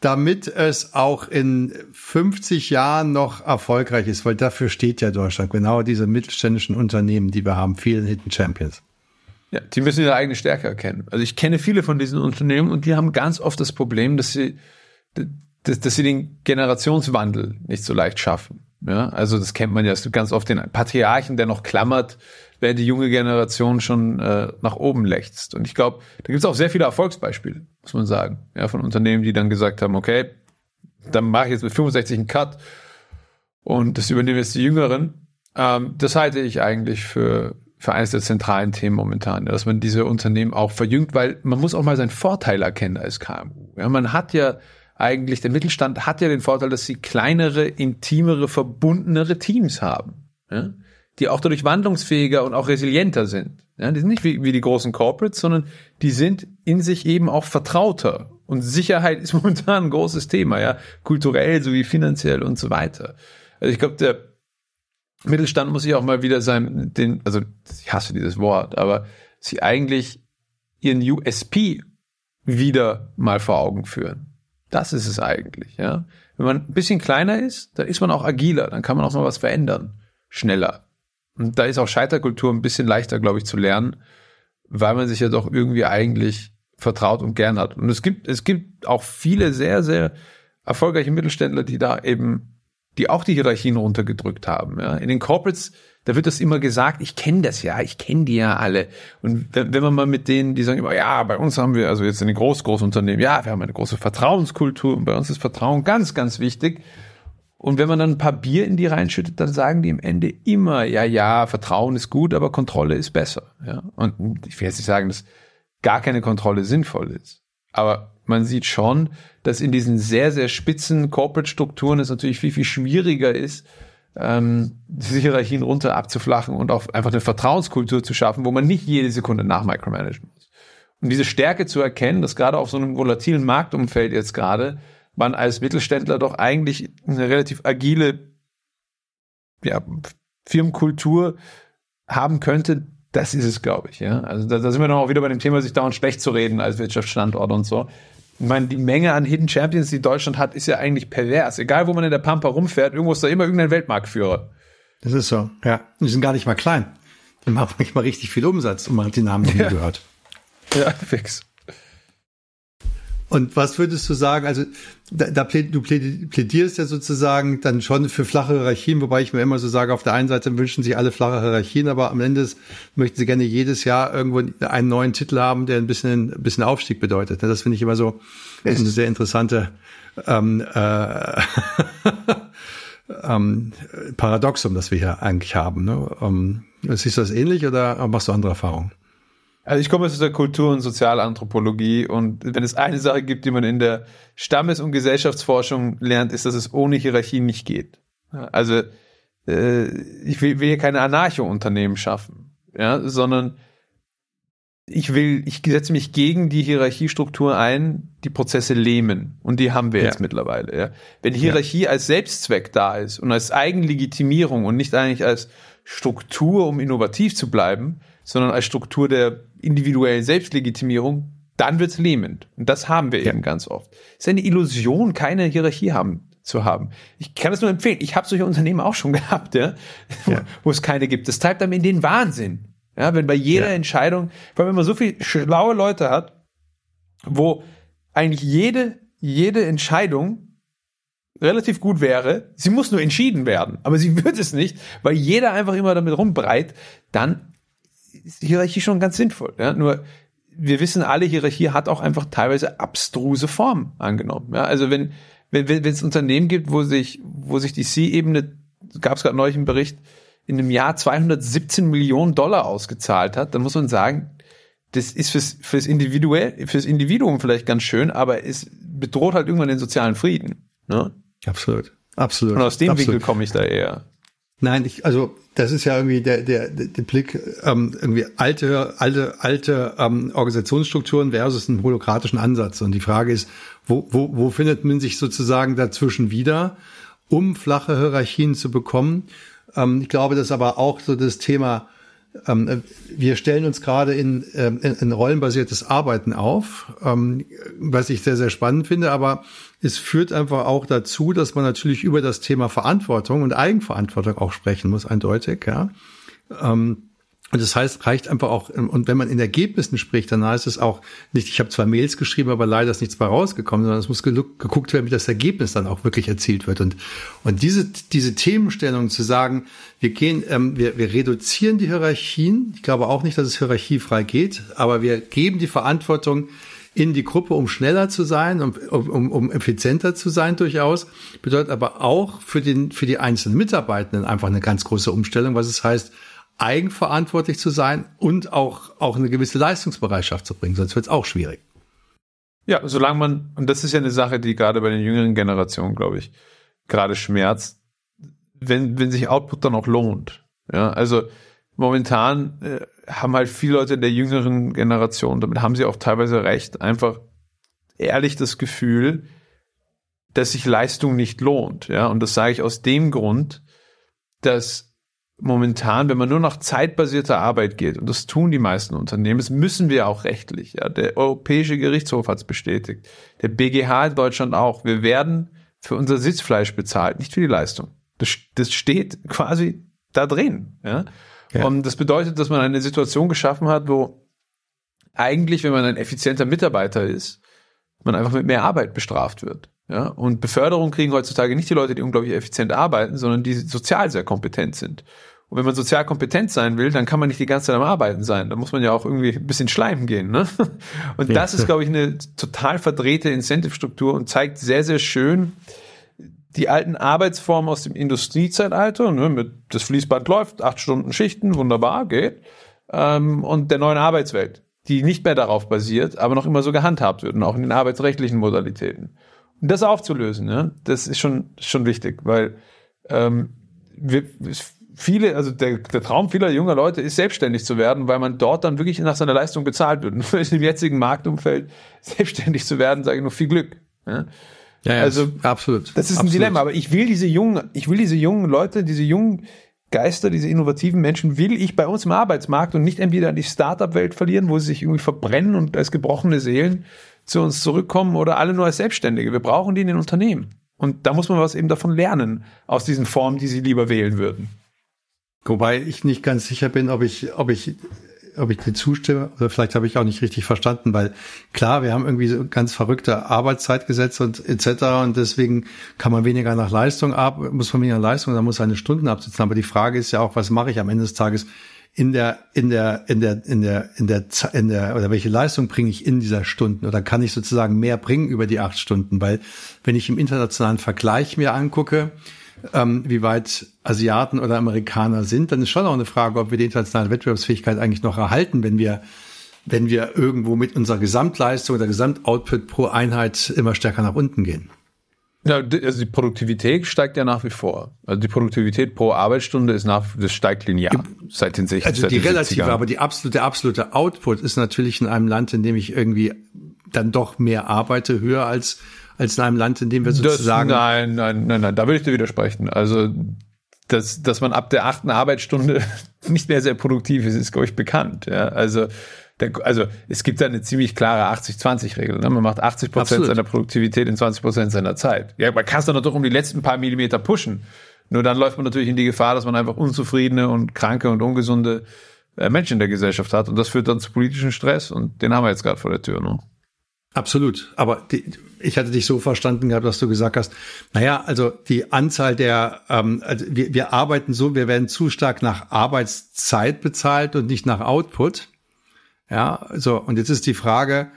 damit es auch in 50 Jahren noch erfolgreich ist? Weil dafür steht ja Deutschland, genau diese mittelständischen Unternehmen, die wir haben, vielen Hidden Champions. Ja, die müssen ihre eigene Stärke erkennen. Also ich kenne viele von diesen Unternehmen und die haben ganz oft das Problem, dass sie, dass, dass sie den Generationswandel nicht so leicht schaffen. Ja, also das kennt man ja, es ganz oft den Patriarchen, der noch klammert, während die junge Generation schon äh, nach oben lechzt. Und ich glaube, da gibt es auch sehr viele Erfolgsbeispiele, muss man sagen, ja, von Unternehmen, die dann gesagt haben, okay, dann mache ich jetzt mit 65 einen Cut und das übernehmen jetzt die Jüngeren. Ähm, das halte ich eigentlich für für eines der zentralen Themen momentan, dass man diese Unternehmen auch verjüngt, weil man muss auch mal seinen Vorteil erkennen als KMU. Ja, man hat ja eigentlich, der Mittelstand hat ja den Vorteil, dass sie kleinere, intimere, verbundenere Teams haben, ja, die auch dadurch wandlungsfähiger und auch resilienter sind. Ja, die sind nicht wie, wie die großen Corporates, sondern die sind in sich eben auch vertrauter. Und Sicherheit (laughs) ist momentan ein großes Thema, ja, kulturell sowie finanziell und so weiter. Also ich glaube, der Mittelstand muss sich auch mal wieder sein, den, also ich hasse dieses Wort, aber sie eigentlich ihren USP wieder mal vor Augen führen. Das ist es eigentlich, ja. Wenn man ein bisschen kleiner ist, dann ist man auch agiler, dann kann man auch mal was verändern, schneller. Und da ist auch Scheiterkultur ein bisschen leichter, glaube ich, zu lernen, weil man sich ja doch irgendwie eigentlich vertraut und gern hat. Und es gibt, es gibt auch viele sehr, sehr erfolgreiche Mittelständler, die da eben, die auch die Hierarchien runtergedrückt haben. Ja. In den Corporates da wird das immer gesagt, ich kenne das ja, ich kenne die ja alle. Und wenn, man mal mit denen, die sagen immer, ja, bei uns haben wir, also jetzt in den Groß, Großunternehmen, ja, wir haben eine große Vertrauenskultur und bei uns ist Vertrauen ganz, ganz wichtig. Und wenn man dann ein paar Bier in die reinschüttet, dann sagen die im Ende immer, ja, ja, Vertrauen ist gut, aber Kontrolle ist besser. Ja. Und ich will jetzt nicht sagen, dass gar keine Kontrolle sinnvoll ist. Aber man sieht schon, dass in diesen sehr, sehr spitzen Corporate-Strukturen es natürlich viel, viel schwieriger ist, ähm, diese Hierarchien runter abzuflachen und auch einfach eine Vertrauenskultur zu schaffen, wo man nicht jede Sekunde nach nachmicromanagen muss. Und diese Stärke zu erkennen, dass gerade auf so einem volatilen Marktumfeld jetzt gerade man als Mittelständler doch eigentlich eine relativ agile ja, Firmenkultur haben könnte, das ist es, glaube ich. Ja? Also da, da sind wir dann auch wieder bei dem Thema, sich dauernd schlecht zu reden als Wirtschaftsstandort und so. Ich meine, die Menge an Hidden Champions, die Deutschland hat, ist ja eigentlich pervers. Egal, wo man in der Pampa rumfährt, irgendwo ist da immer irgendein Weltmarktführer. Das ist so, ja. Die sind gar nicht mal klein. Die machen nicht mal richtig viel Umsatz und man hat die Namen nie ja. gehört. Ja, fix. Und was würdest du sagen? Also da, da du plädierst ja sozusagen dann schon für flache Hierarchien, wobei ich mir immer so sage, auf der einen Seite wünschen sich alle flache Hierarchien, aber am Ende möchten sie gerne jedes Jahr irgendwo einen neuen Titel haben, der ein bisschen, ein bisschen Aufstieg bedeutet. Das finde ich immer so eine sehr interessante ähm, äh, (laughs) ähm, Paradoxum, das wir hier eigentlich haben. Ne? Ähm, siehst du das ähnlich oder machst du andere Erfahrungen? Also ich komme aus der Kultur- und Sozialanthropologie und wenn es eine Sache gibt, die man in der Stammes- und Gesellschaftsforschung lernt, ist, dass es ohne Hierarchie nicht geht. Also äh, ich will, will hier keine Anarcho-Unternehmen schaffen, ja, sondern ich will, ich setze mich gegen die Hierarchiestruktur ein, die Prozesse lähmen. Und die haben wir ja. jetzt mittlerweile. Ja. Wenn Hierarchie ja. als Selbstzweck da ist und als Eigenlegitimierung und nicht eigentlich als Struktur, um innovativ zu bleiben, sondern als Struktur der individuellen Selbstlegitimierung, dann wird's lähmend. Und das haben wir ja. eben ganz oft. Es ist eine Illusion, keine Hierarchie haben zu haben. Ich kann es nur empfehlen. Ich habe solche Unternehmen auch schon (laughs) gehabt, ja, ja. wo es keine gibt. Das treibt einem in den Wahnsinn. Ja, wenn bei jeder ja. Entscheidung, vor allem wenn man so viele schlaue Leute hat, wo eigentlich jede, jede Entscheidung relativ gut wäre, sie muss nur entschieden werden, aber sie (laughs) wird es nicht, weil jeder einfach immer damit rumbreit, dann ist Hierarchie schon ganz sinnvoll. Ja? Nur wir wissen alle, Hierarchie hat auch einfach teilweise abstruse Formen angenommen. Ja? Also wenn wenn wenn es Unternehmen gibt, wo sich wo sich die C-Ebene, gab es gerade neulich einen Bericht, in einem Jahr 217 Millionen Dollar ausgezahlt hat, dann muss man sagen, das ist fürs, fürs, Individuell, fürs Individuum vielleicht ganz schön, aber es bedroht halt irgendwann den sozialen Frieden. Ne? Absolut. Absolut. Und aus dem Absolut. Winkel komme ich da eher. Nein, ich, also das ist ja irgendwie der, der, der Blick, ähm, irgendwie alte, alte, alte ähm, Organisationsstrukturen versus einen holokratischen Ansatz. Und die Frage ist, wo, wo, wo findet man sich sozusagen dazwischen wieder, um flache Hierarchien zu bekommen? Ähm, ich glaube, das ist aber auch so das Thema, ähm, wir stellen uns gerade in, ähm, in, in rollenbasiertes Arbeiten auf, ähm, was ich sehr, sehr spannend finde, aber es führt einfach auch dazu, dass man natürlich über das Thema Verantwortung und Eigenverantwortung auch sprechen muss, eindeutig, ja. Ähm, und das heißt, reicht einfach auch, und wenn man in Ergebnissen spricht, dann heißt es auch nicht, ich habe zwei Mails geschrieben, aber leider ist nichts bei rausgekommen, sondern es muss geguckt werden, wie das Ergebnis dann auch wirklich erzielt wird. Und, und diese, diese Themenstellung zu sagen, wir gehen, ähm, wir, wir reduzieren die Hierarchien, ich glaube auch nicht, dass es hierarchiefrei geht, aber wir geben die Verantwortung in die Gruppe, um schneller zu sein, um, um, um effizienter zu sein durchaus, bedeutet aber auch für, den, für die einzelnen Mitarbeitenden einfach eine ganz große Umstellung, was es heißt, eigenverantwortlich zu sein und auch, auch eine gewisse Leistungsbereitschaft zu bringen, sonst wird es auch schwierig. Ja, solange man, und das ist ja eine Sache, die gerade bei den jüngeren Generationen, glaube ich, gerade schmerzt, wenn, wenn sich Output dann auch lohnt. Ja, also momentan äh, haben halt viele Leute der jüngeren Generation, damit haben sie auch teilweise recht, einfach ehrlich das Gefühl, dass sich Leistung nicht lohnt. Ja, und das sage ich aus dem Grund, dass momentan, wenn man nur nach zeitbasierter Arbeit geht, und das tun die meisten Unternehmen, das müssen wir auch rechtlich, ja, der Europäische Gerichtshof hat es bestätigt, der BGH in Deutschland auch, wir werden für unser Sitzfleisch bezahlt, nicht für die Leistung. Das, das steht quasi da drin, ja? Ja. Und das bedeutet, dass man eine Situation geschaffen hat, wo eigentlich, wenn man ein effizienter Mitarbeiter ist, man einfach mit mehr Arbeit bestraft wird. Ja, und Beförderung kriegen heutzutage nicht die Leute, die unglaublich effizient arbeiten, sondern die sozial sehr kompetent sind. Und wenn man sozial kompetent sein will, dann kann man nicht die ganze Zeit am Arbeiten sein. Da muss man ja auch irgendwie ein bisschen schleimen gehen. Ne? (laughs) Und das ist, glaube ich, eine total verdrehte Incentive-Struktur und zeigt sehr, sehr schön die alten Arbeitsformen aus dem Industriezeitalter. Ne? Mit das Fließband läuft, acht Stunden Schichten, wunderbar, geht. Ähm, und der neuen Arbeitswelt die nicht mehr darauf basiert, aber noch immer so gehandhabt wird und auch in den arbeitsrechtlichen Modalitäten. Und das aufzulösen, ja, das ist schon, schon wichtig, weil ähm, wir, viele, also der, der Traum vieler junger Leute ist, selbstständig zu werden, weil man dort dann wirklich nach seiner Leistung bezahlt wird. Und (laughs) im jetzigen Marktumfeld selbstständig zu werden, sage ich nur viel Glück. Ja, ja, ja also absolut. Das ist ein absolut. Dilemma, aber ich will diese jungen, ich will diese jungen Leute, diese jungen Geister, diese innovativen Menschen will ich bei uns im Arbeitsmarkt und nicht entweder in die Startup-Welt verlieren, wo sie sich irgendwie verbrennen und als gebrochene Seelen zu uns zurückkommen oder alle nur als Selbstständige. Wir brauchen die in den Unternehmen. Und da muss man was eben davon lernen, aus diesen Formen, die sie lieber wählen würden. Wobei ich nicht ganz sicher bin, ob ich, ob ich, ob ich dir zustimme oder vielleicht habe ich auch nicht richtig verstanden, weil klar, wir haben irgendwie so ganz verrückte Arbeitszeitgesetze und etc. und deswegen kann man weniger nach Leistung ab, muss man weniger Leistung, dann muss seine Stunden absitzen. Aber die Frage ist ja auch, was mache ich am Ende des Tages in der, in der, in der, in der, in der, in der, oder welche Leistung bringe ich in dieser Stunden? Oder kann ich sozusagen mehr bringen über die acht Stunden? Weil wenn ich im internationalen Vergleich mir angucke, ähm, wie weit Asiaten oder Amerikaner sind, dann ist schon auch eine Frage, ob wir die internationale Wettbewerbsfähigkeit eigentlich noch erhalten, wenn wir wenn wir irgendwo mit unserer Gesamtleistung oder Gesamtoutput pro Einheit immer stärker nach unten gehen. Ja, also die Produktivität steigt ja nach wie vor. Also die Produktivität pro Arbeitsstunde ist nach, das steigt linear seit den 60 Also die relative, aber die absolute, der absolute Output ist natürlich in einem Land, in dem ich irgendwie dann doch mehr arbeite, höher als als in einem Land, in dem wir sozusagen. Das, nein, nein, nein, nein, da würde ich dir widersprechen. Also, dass, dass man ab der achten Arbeitsstunde (laughs) nicht mehr sehr produktiv ist, ist, glaube ich, bekannt. Ja, also, der, also es gibt da eine ziemlich klare 80-20-Regel. Ne? Man macht 80 Prozent seiner Produktivität in 20 Prozent seiner Zeit. Ja, man kann es dann doch um die letzten paar Millimeter pushen. Nur dann läuft man natürlich in die Gefahr, dass man einfach unzufriedene und kranke und ungesunde äh, Menschen in der Gesellschaft hat. Und das führt dann zu politischen Stress. Und den haben wir jetzt gerade vor der Tür. Ne? Absolut. Aber die, ich hatte dich so verstanden gehabt, dass du gesagt hast, naja, also die Anzahl der, ähm, also wir, wir arbeiten so, wir werden zu stark nach Arbeitszeit bezahlt und nicht nach Output. Ja, so, und jetzt ist die Frage,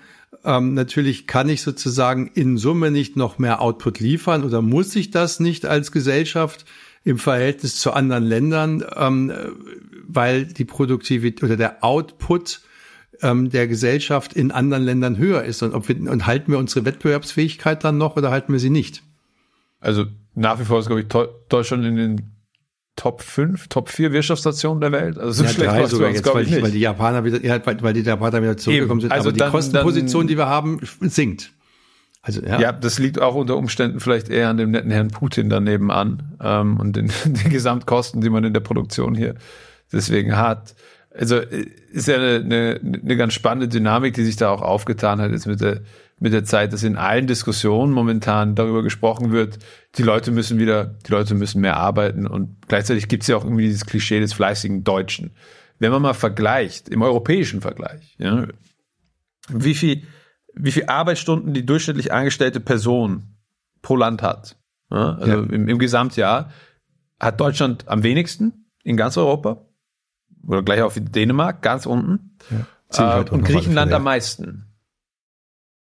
ähm, natürlich kann ich sozusagen in Summe nicht noch mehr Output liefern oder muss ich das nicht als Gesellschaft im Verhältnis zu anderen Ländern, ähm, weil die Produktivität oder der Output ähm, der Gesellschaft in anderen Ländern höher ist und ob wir und halten wir unsere Wettbewerbsfähigkeit dann noch oder halten wir sie nicht? Also nach wie vor ist glaube ich Deutschland in den Top 5, Top 4 Wirtschaftsnationen der Welt. Also so ja, schlecht drei sogar jetzt, weil, ich, weil die Japaner wieder, ja, weil, weil die Japaner wieder zurückgekommen sind. Also aber dann, die Kostenposition, dann, die wir haben, sinkt. Also, ja. ja, das liegt auch unter Umständen vielleicht eher an dem netten Herrn Putin daneben an ähm, und den, (laughs) den Gesamtkosten, die man in der Produktion hier deswegen hat also ist ja eine, eine, eine ganz spannende Dynamik, die sich da auch aufgetan hat jetzt mit der, mit der Zeit, dass in allen Diskussionen momentan darüber gesprochen wird, die Leute müssen wieder, die Leute müssen mehr arbeiten und gleichzeitig gibt es ja auch irgendwie dieses Klischee des fleißigen Deutschen. Wenn man mal vergleicht, im europäischen Vergleich, ja, wie viel, wie viel Arbeitsstunden die durchschnittlich angestellte Person pro Land hat, ja, also ja. im, im Gesamtjahr, hat Deutschland am wenigsten in ganz Europa oder gleich auf Dänemark, ganz unten. Ja, äh, und Griechenland am meisten.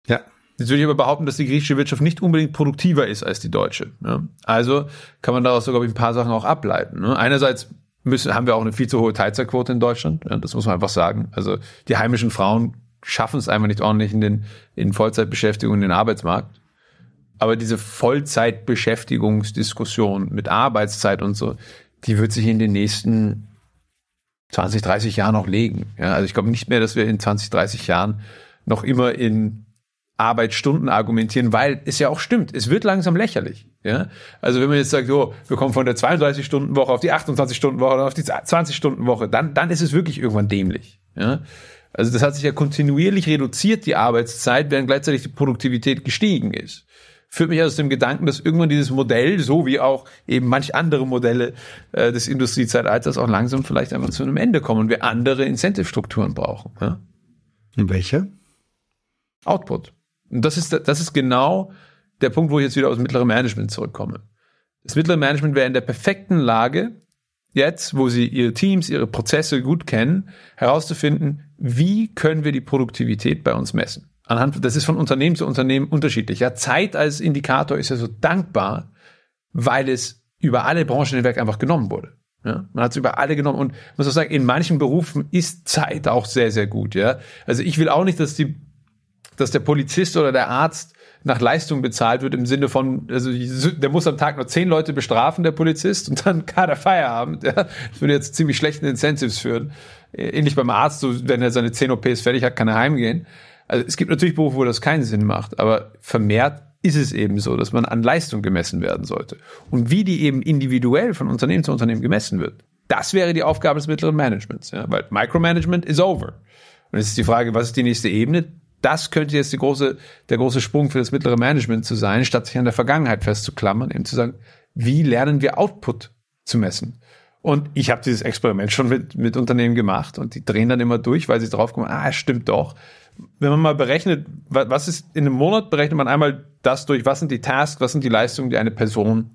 Ja. Jetzt würde ich aber behaupten, dass die griechische Wirtschaft nicht unbedingt produktiver ist als die deutsche. Ja? Also kann man daraus sogar ein paar Sachen auch ableiten. Ne? Einerseits müssen, haben wir auch eine viel zu hohe Teilzeitquote in Deutschland. Ja, das muss man einfach sagen. Also die heimischen Frauen schaffen es einfach nicht ordentlich in den in Vollzeitbeschäftigung in den Arbeitsmarkt. Aber diese Vollzeitbeschäftigungsdiskussion mit Arbeitszeit und so, die wird sich in den nächsten 20, 30 Jahren noch legen. Ja, also ich glaube nicht mehr, dass wir in 20, 30 Jahren noch immer in Arbeitsstunden argumentieren, weil es ja auch stimmt, es wird langsam lächerlich. Ja? Also wenn man jetzt sagt, jo, wir kommen von der 32-Stunden-Woche auf die 28-Stunden-Woche oder auf die 20-Stunden-Woche, dann, dann ist es wirklich irgendwann dämlich. Ja? Also das hat sich ja kontinuierlich reduziert, die Arbeitszeit, während gleichzeitig die Produktivität gestiegen ist führt mich aus dem Gedanken, dass irgendwann dieses Modell, so wie auch eben manch andere Modelle äh, des Industriezeitalters, auch langsam vielleicht einfach zu einem Ende kommen und wir andere Incentive-Strukturen brauchen. Ja? Welche? Output. Und das ist, das ist genau der Punkt, wo ich jetzt wieder aus dem mittleren Management zurückkomme. Das mittlere Management wäre in der perfekten Lage, jetzt, wo sie ihre Teams, ihre Prozesse gut kennen, herauszufinden, wie können wir die Produktivität bei uns messen anhand, das ist von Unternehmen zu Unternehmen unterschiedlich. Ja, Zeit als Indikator ist ja so dankbar, weil es über alle Branchen hinweg einfach genommen wurde. Ja, man hat es über alle genommen und muss auch sagen, in manchen Berufen ist Zeit auch sehr, sehr gut. Ja, also ich will auch nicht, dass die, dass der Polizist oder der Arzt nach Leistung bezahlt wird im Sinne von, also der muss am Tag nur zehn Leute bestrafen, der Polizist, und dann kann er Feierabend. Ja. Das würde jetzt ziemlich schlechten Incentives führen. Ähnlich beim Arzt, so, wenn er seine zehn OPs fertig hat, kann er heimgehen. Also es gibt natürlich Berufe, wo das keinen Sinn macht, aber vermehrt ist es eben so, dass man an Leistung gemessen werden sollte. Und wie die eben individuell von Unternehmen zu Unternehmen gemessen wird, das wäre die Aufgabe des mittleren Managements. Ja? Weil Micromanagement is over. Und jetzt ist die Frage, was ist die nächste Ebene? Das könnte jetzt große, der große Sprung für das mittlere Management zu sein, statt sich an der Vergangenheit festzuklammern, eben zu sagen, wie lernen wir Output zu messen? Und ich habe dieses Experiment schon mit, mit Unternehmen gemacht und die drehen dann immer durch, weil sie drauf kommen, ah, stimmt doch. Wenn man mal berechnet, was ist in einem Monat, berechnet man einmal das durch, was sind die Tasks, was sind die Leistungen, die eine Person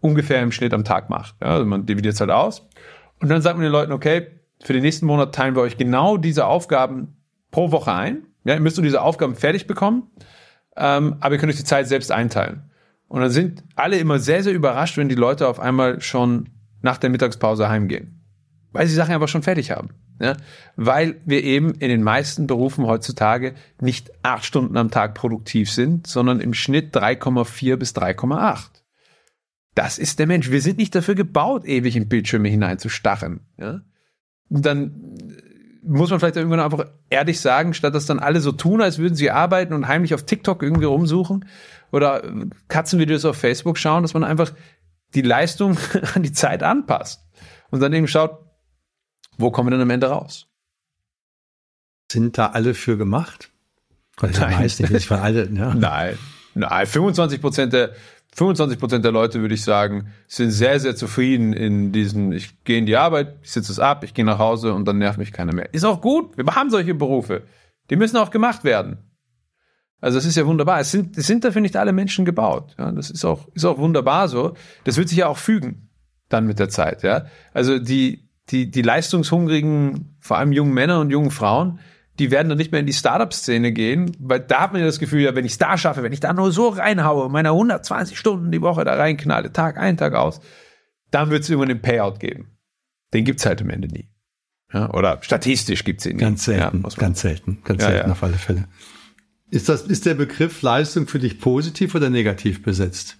ungefähr im Schnitt am Tag macht. Ja, also man dividiert es halt aus. Und dann sagt man den Leuten, okay, für den nächsten Monat teilen wir euch genau diese Aufgaben pro Woche ein ja, ihr müsst nur diese Aufgaben fertig bekommen, ähm, aber ihr könnt euch die Zeit selbst einteilen. Und dann sind alle immer sehr, sehr überrascht, wenn die Leute auf einmal schon nach der Mittagspause heimgehen. Weil sie Sachen einfach schon fertig haben. Ja? Weil wir eben in den meisten Berufen heutzutage nicht acht Stunden am Tag produktiv sind, sondern im Schnitt 3,4 bis 3,8. Das ist der Mensch. Wir sind nicht dafür gebaut, ewig in Bildschirme hineinzustachen. Ja? Und dann muss man vielleicht irgendwann einfach ehrlich sagen, statt dass dann alle so tun, als würden sie arbeiten und heimlich auf TikTok irgendwie rumsuchen oder Katzenvideos auf Facebook schauen, dass man einfach die Leistung (laughs) an die Zeit anpasst und dann eben schaut, wo kommen wir denn am Ende raus? Sind da alle für gemacht? Nein. Weiß nicht, ich war alle, ja. Nein, nein, 25 Prozent der 25 Prozent der Leute, würde ich sagen, sind sehr, sehr zufrieden in diesen, ich gehe in die Arbeit, ich sitze es ab, ich gehe nach Hause und dann nervt mich keiner mehr. Ist auch gut, wir haben solche Berufe. Die müssen auch gemacht werden. Also es ist ja wunderbar. Es sind, es sind dafür nicht alle Menschen gebaut. Ja, das ist auch, ist auch wunderbar so. Das wird sich ja auch fügen dann mit der Zeit. Ja, also die, die, die leistungshungrigen, vor allem jungen Männer und jungen Frauen, die werden dann nicht mehr in die Startup-Szene gehen, weil da hat man ja das Gefühl, ja, wenn ich es da schaffe, wenn ich da nur so reinhaue, meine 120 Stunden die Woche da reinknalle, Tag ein, Tag aus, dann wird es irgendwann den Payout geben. Den gibt's halt am Ende nie. Ja, oder statistisch gibt's ihn nie. Ganz selten, ja, ganz selten, ganz ja, selten auf alle Fälle. Ist das, ist der Begriff Leistung für dich positiv oder negativ besetzt?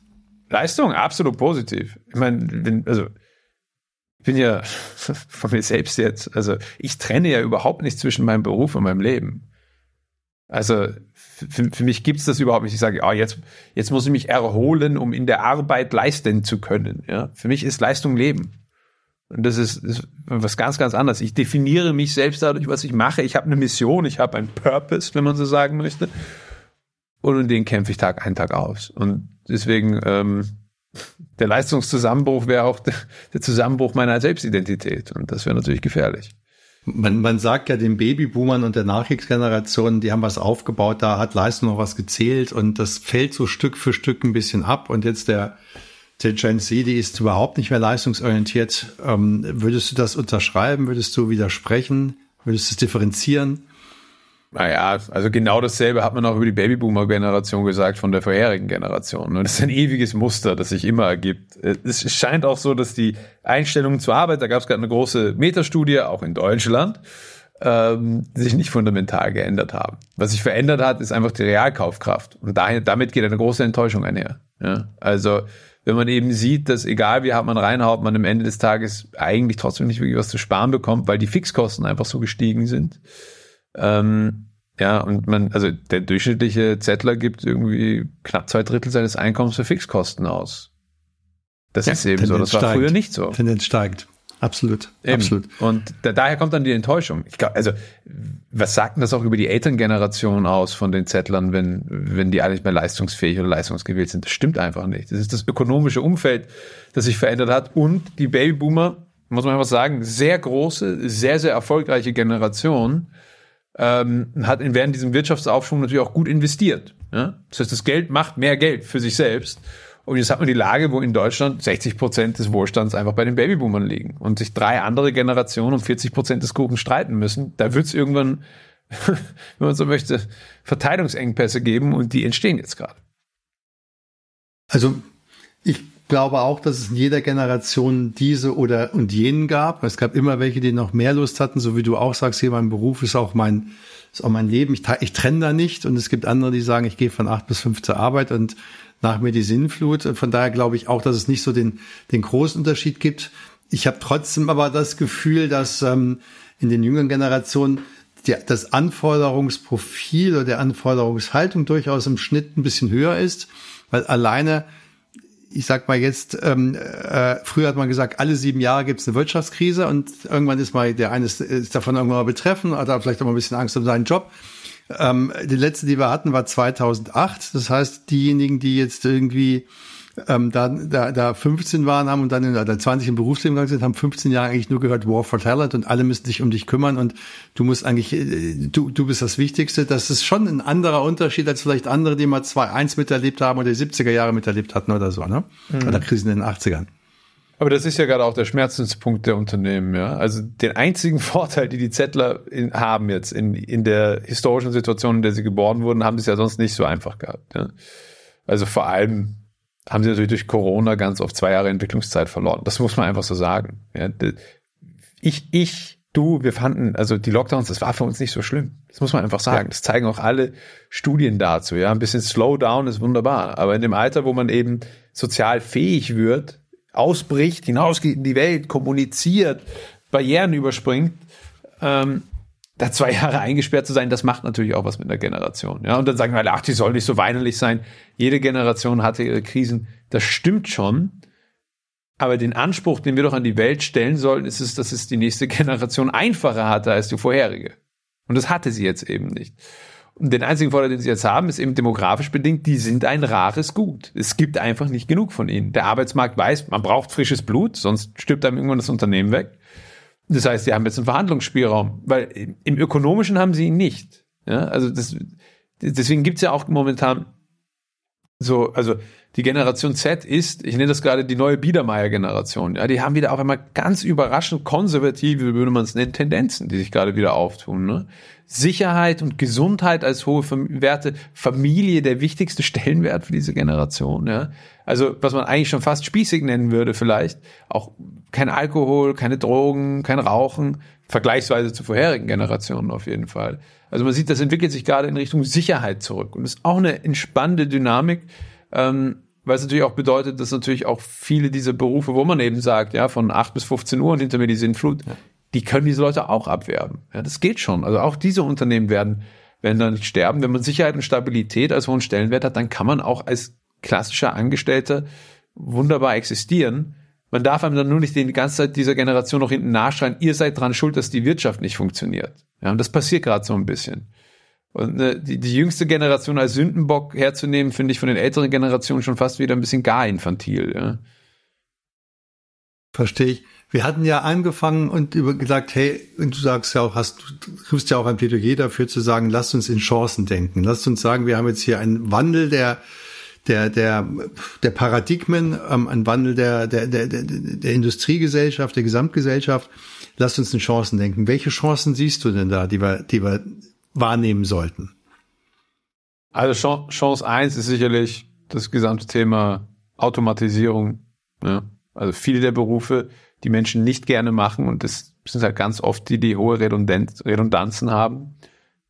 Leistung, absolut positiv. Ich meine, also, ich bin ja (laughs) von mir selbst jetzt, also ich trenne ja überhaupt nicht zwischen meinem Beruf und meinem Leben. Also für, für mich gibt's das überhaupt nicht. Ich sage, ah, jetzt, jetzt muss ich mich erholen, um in der Arbeit leisten zu können. Ja? Für mich ist Leistung Leben. Und das ist, ist was ganz, ganz anderes. Ich definiere mich selbst dadurch, was ich mache. Ich habe eine Mission, ich habe einen Purpose, wenn man so sagen möchte. Und in den kämpfe ich Tag ein, Tag aus. Und deswegen ähm, der Leistungszusammenbruch wäre auch der Zusammenbruch meiner Selbstidentität. Und das wäre natürlich gefährlich. Man, man sagt ja den Babyboomern und der Nachkriegsgeneration, die haben was aufgebaut, da hat Leistung noch was gezählt und das fällt so Stück für Stück ein bisschen ab. Und jetzt der, der Gen Z, die ist überhaupt nicht mehr leistungsorientiert. Ähm, würdest du das unterschreiben? Würdest du widersprechen? Würdest du es differenzieren? Naja, also genau dasselbe hat man auch über die Babyboomer-Generation gesagt von der vorherigen Generation. Und das ist ein ewiges Muster, das sich immer ergibt. Es scheint auch so, dass die Einstellungen zur Arbeit, da gab es gerade eine große Metastudie, auch in Deutschland, ähm, sich nicht fundamental geändert haben. Was sich verändert hat, ist einfach die Realkaufkraft. Und daher, damit geht eine große Enttäuschung einher. Ja? Also wenn man eben sieht, dass egal wie hart man reinhaut, man am Ende des Tages eigentlich trotzdem nicht wirklich was zu sparen bekommt, weil die Fixkosten einfach so gestiegen sind ähm, ja, und man, also der durchschnittliche Zettler gibt irgendwie knapp zwei Drittel seines Einkommens für Fixkosten aus. Das ja, ist eben Tendenz so. Das war steigt. früher nicht so. Tendenz steigt. Absolut. Eben. Absolut. Und da, daher kommt dann die Enttäuschung. Ich glaube, also, was sagt denn das auch über die Elterngeneration aus von den Zettlern, wenn, wenn die alle nicht mehr leistungsfähig oder leistungsgewählt sind? Das stimmt einfach nicht. Das ist das ökonomische Umfeld, das sich verändert hat und die Babyboomer, muss man einfach sagen, sehr große, sehr, sehr erfolgreiche Generation, ähm, hat während diesem Wirtschaftsaufschwung natürlich auch gut investiert. Ja? Das heißt, das Geld macht mehr Geld für sich selbst. Und jetzt hat man die Lage, wo in Deutschland 60 Prozent des Wohlstands einfach bei den Babyboomern liegen und sich drei andere Generationen um 40 Prozent des Kuchens streiten müssen. Da wird es irgendwann, (laughs) wenn man so möchte, Verteilungsengpässe geben und die entstehen jetzt gerade. Also ich glaube auch, dass es in jeder Generation diese oder und jenen gab. Es gab immer welche, die noch mehr Lust hatten, so wie du auch sagst, hier mein Beruf ist auch mein, ist auch mein Leben. Ich, ich trenne da nicht. Und es gibt andere, die sagen, ich gehe von acht bis fünf zur Arbeit und nach mir die Sinnflut. Von daher glaube ich auch, dass es nicht so den, den großen Unterschied gibt. Ich habe trotzdem aber das Gefühl, dass ähm, in den jüngeren Generationen der, das Anforderungsprofil oder der Anforderungshaltung durchaus im Schnitt ein bisschen höher ist, weil alleine ich sag mal jetzt, ähm, äh, früher hat man gesagt, alle sieben Jahre gibt es eine Wirtschaftskrise und irgendwann ist mal der eine ist, davon irgendwann mal betreffen, hat vielleicht auch mal ein bisschen Angst um seinen Job. Ähm, die letzte, die wir hatten, war 2008. Das heißt, diejenigen, die jetzt irgendwie ähm, da, da, da 15 waren haben und dann in der 20 im Berufsleben gegangen sind, haben 15 Jahre eigentlich nur gehört War for Talent und alle müssen sich um dich kümmern und du musst eigentlich, äh, du, du bist das Wichtigste. Das ist schon ein anderer Unterschied als vielleicht andere, die mal 2-1 miterlebt haben oder die 70er Jahre miterlebt hatten oder so, ne? Mhm. Oder Krisen in den 80ern. Aber das ist ja gerade auch der Schmerzenspunkt der Unternehmen, ja. Also den einzigen (laughs) Vorteil, die die Zettler in, haben jetzt in, in der historischen Situation, in der sie geboren wurden, haben sie es ja sonst nicht so einfach gehabt. Ja? Also vor allem haben sie natürlich durch Corona ganz oft zwei Jahre Entwicklungszeit verloren. Das muss man einfach so sagen. Ja, ich, ich, du, wir fanden, also die Lockdowns, das war für uns nicht so schlimm. Das muss man einfach sagen. Das zeigen auch alle Studien dazu. Ja, ein bisschen Slowdown ist wunderbar. Aber in dem Alter, wo man eben sozial fähig wird, ausbricht, hinausgeht in die Welt, kommuniziert, Barrieren überspringt, ähm, da zwei (laughs) Jahre eingesperrt zu sein, das macht natürlich auch was mit der Generation. Ja, und dann sagen wir, ach, die soll nicht so weinerlich sein. Jede Generation hatte ihre Krisen. Das stimmt schon. Aber den Anspruch, den wir doch an die Welt stellen sollten, ist es, dass es die nächste Generation einfacher hatte als die vorherige. Und das hatte sie jetzt eben nicht. Und den einzigen Vorteil, den sie jetzt haben, ist eben demografisch bedingt, die sind ein rares Gut. Es gibt einfach nicht genug von ihnen. Der Arbeitsmarkt weiß, man braucht frisches Blut, sonst stirbt einem irgendwann das Unternehmen weg. Das heißt, sie haben jetzt einen Verhandlungsspielraum, weil im Ökonomischen haben sie ihn nicht. Ja, also das, deswegen gibt's ja auch momentan so, also die Generation Z ist, ich nenne das gerade die neue Biedermeier-Generation. Ja, die haben wieder auf einmal ganz überraschend konservative, würde man es nennen, Tendenzen, die sich gerade wieder auftun. Ne? Sicherheit und Gesundheit als hohe Werte, Familie der wichtigste Stellenwert für diese Generation. Ja? Also was man eigentlich schon fast spießig nennen würde vielleicht, auch kein Alkohol, keine Drogen, kein Rauchen, vergleichsweise zu vorherigen Generationen auf jeden Fall. Also man sieht, das entwickelt sich gerade in Richtung Sicherheit zurück und ist auch eine entspannende Dynamik, ähm, weil es natürlich auch bedeutet, dass natürlich auch viele dieser Berufe, wo man eben sagt, ja, von 8 bis 15 Uhr und hinter mir die Sinnflut, ja die können diese Leute auch abwerben. Ja, das geht schon. Also auch diese Unternehmen werden, werden dann nicht sterben. Wenn man Sicherheit und Stabilität als hohen Stellenwert hat, dann kann man auch als klassischer Angestellter wunderbar existieren. Man darf einem dann nur nicht die ganze Zeit dieser Generation noch hinten nachschreien, ihr seid dran schuld, dass die Wirtschaft nicht funktioniert. Ja, und das passiert gerade so ein bisschen. Und äh, die, die jüngste Generation als Sündenbock herzunehmen, finde ich von den älteren Generationen schon fast wieder ein bisschen gar infantil. Ja. Verstehe ich. Wir hatten ja angefangen und über gesagt, hey, und du sagst ja auch, hast, du triffst ja auch ein Plädoyer dafür zu sagen, lasst uns in Chancen denken. Lasst uns sagen, wir haben jetzt hier einen Wandel der, der, der, der Paradigmen, ähm, ein Wandel der, der, der, der, der Industriegesellschaft, der Gesamtgesellschaft. Lasst uns in Chancen denken. Welche Chancen siehst du denn da, die wir, die wir wahrnehmen sollten? Also Chance eins ist sicherlich das gesamte Thema Automatisierung. Ja. Also viele der Berufe, die Menschen nicht gerne machen und das sind halt ganz oft die, die hohe Redundanz, Redundanzen haben,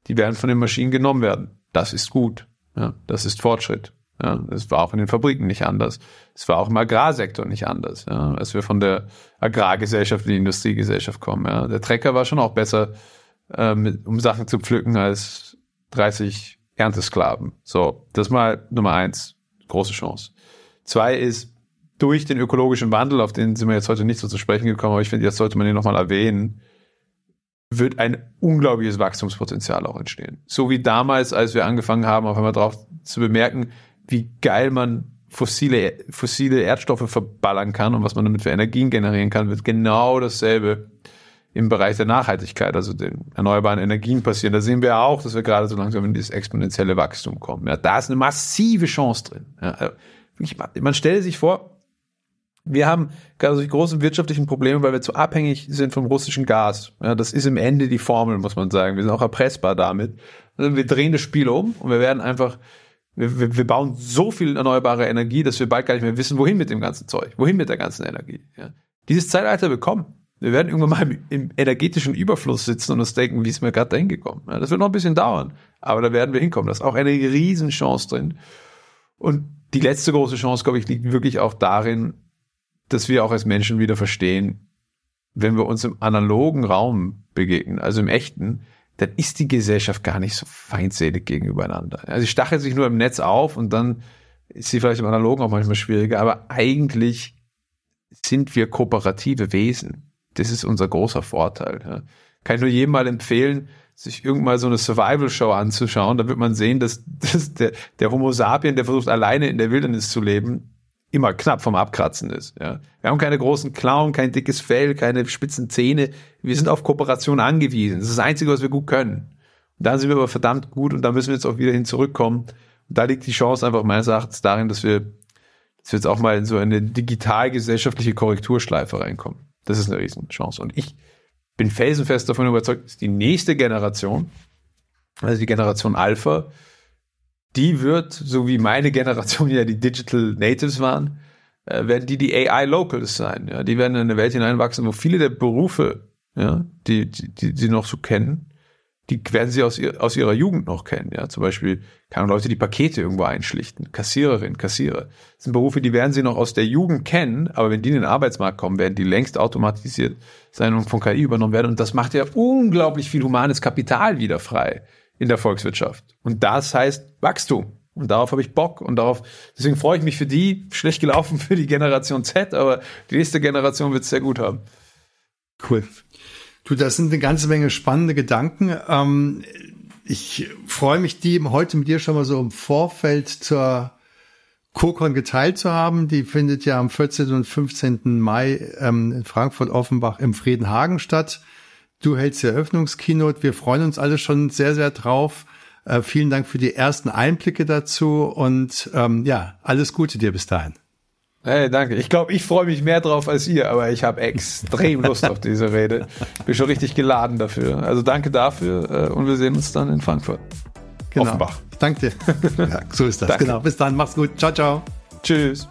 die werden von den Maschinen genommen werden. Das ist gut. Ja, das ist Fortschritt. Ja, das war auch in den Fabriken nicht anders. Es war auch im Agrarsektor nicht anders, ja, als wir von der Agrargesellschaft in die Industriegesellschaft kommen. Ja. Der Trecker war schon auch besser, äh, mit, um Sachen zu pflücken, als 30 Erntesklaven. So, das mal Nummer eins, große Chance. Zwei ist, durch den ökologischen Wandel, auf den sind wir jetzt heute nicht so zu sprechen gekommen, aber ich finde, jetzt sollte man den nochmal erwähnen, wird ein unglaubliches Wachstumspotenzial auch entstehen. So wie damals, als wir angefangen haben, auf einmal drauf zu bemerken, wie geil man fossile, fossile Erdstoffe verballern kann und was man damit für Energien generieren kann, wird genau dasselbe im Bereich der Nachhaltigkeit, also den erneuerbaren Energien passieren. Da sehen wir auch, dass wir gerade so langsam in dieses exponentielle Wachstum kommen. Ja, da ist eine massive Chance drin. Ja, man stelle sich vor, wir haben gerade die großen wirtschaftlichen Probleme, weil wir zu abhängig sind vom russischen Gas. Ja, das ist im Ende die Formel, muss man sagen. Wir sind auch erpressbar damit. Also wir drehen das Spiel um und wir werden einfach wir, wir bauen so viel erneuerbare Energie, dass wir bald gar nicht mehr wissen, wohin mit dem ganzen Zeug, wohin mit der ganzen Energie. Ja. Dieses Zeitalter bekommen. Wir werden irgendwann mal im, im energetischen Überfluss sitzen und uns denken, wie ist mir gerade dahin gekommen. Ja, das wird noch ein bisschen dauern, aber da werden wir hinkommen. Da ist auch eine Riesenchance drin. Und die letzte große Chance, glaube ich, liegt wirklich auch darin, dass wir auch als Menschen wieder verstehen, wenn wir uns im analogen Raum begegnen, also im echten, dann ist die Gesellschaft gar nicht so feindselig gegenübereinander. Also sie stachelt sich nur im Netz auf und dann ist sie vielleicht im Analogen auch manchmal schwieriger, aber eigentlich sind wir kooperative Wesen. Das ist unser großer Vorteil. Ja. Kann ich nur jedem mal empfehlen, sich irgendwann so eine Survival-Show anzuschauen. Da wird man sehen, dass, (laughs) dass der, der Homo sapien, der versucht alleine in der Wildnis zu leben, immer knapp vom Abkratzen ist. Ja. Wir haben keine großen Klauen, kein dickes Fell, keine spitzen Zähne. Wir sind auf Kooperation angewiesen. Das ist das Einzige, was wir gut können. Und da sind wir aber verdammt gut und da müssen wir jetzt auch wieder hin zurückkommen. Und da liegt die Chance einfach meines Erachtens darin, dass wir, dass wir jetzt auch mal in so eine digital-gesellschaftliche Korrekturschleife reinkommen. Das ist eine Riesenchance. Und ich bin felsenfest davon überzeugt, dass die nächste Generation, also die Generation Alpha, die wird, so wie meine Generation ja die Digital Natives waren, äh, werden die die AI Locals sein. Ja, die werden in eine Welt hineinwachsen, wo viele der Berufe, ja, die, die, die sie noch so kennen, die werden sie aus, ihr, aus ihrer Jugend noch kennen. Ja, zum Beispiel keine Leute, die Pakete irgendwo einschlichten, Kassiererin, Kassierer. Das sind Berufe, die werden sie noch aus der Jugend kennen, aber wenn die in den Arbeitsmarkt kommen, werden die längst automatisiert sein und von KI übernommen werden. Und das macht ja unglaublich viel humanes Kapital wieder frei in der Volkswirtschaft. Und das heißt Wachstum. Und darauf habe ich Bock und darauf, deswegen freue ich mich für die, schlecht gelaufen für die Generation Z, aber die nächste Generation wird es sehr gut haben. Cool. Du, das sind eine ganze Menge spannende Gedanken. Ähm, ich freue mich, die heute mit dir schon mal so im Vorfeld zur CoCon geteilt zu haben. Die findet ja am 14. und 15. Mai ähm, in Frankfurt-Offenbach im Friedenhagen statt. Du hältst die Eröffnungskeynote. Wir freuen uns alle schon sehr, sehr drauf. Äh, vielen Dank für die ersten Einblicke dazu und ähm, ja, alles Gute dir bis dahin. Hey, danke. Ich glaube, ich freue mich mehr drauf als ihr, aber ich habe extrem Lust auf diese Rede. Bin schon richtig geladen dafür. Also danke dafür äh, und wir sehen uns dann in Frankfurt. Genau. Offenbach. Danke dir. (laughs) ja, so ist das. Danke. Genau. Bis dann. Mach's gut. Ciao, ciao. Tschüss.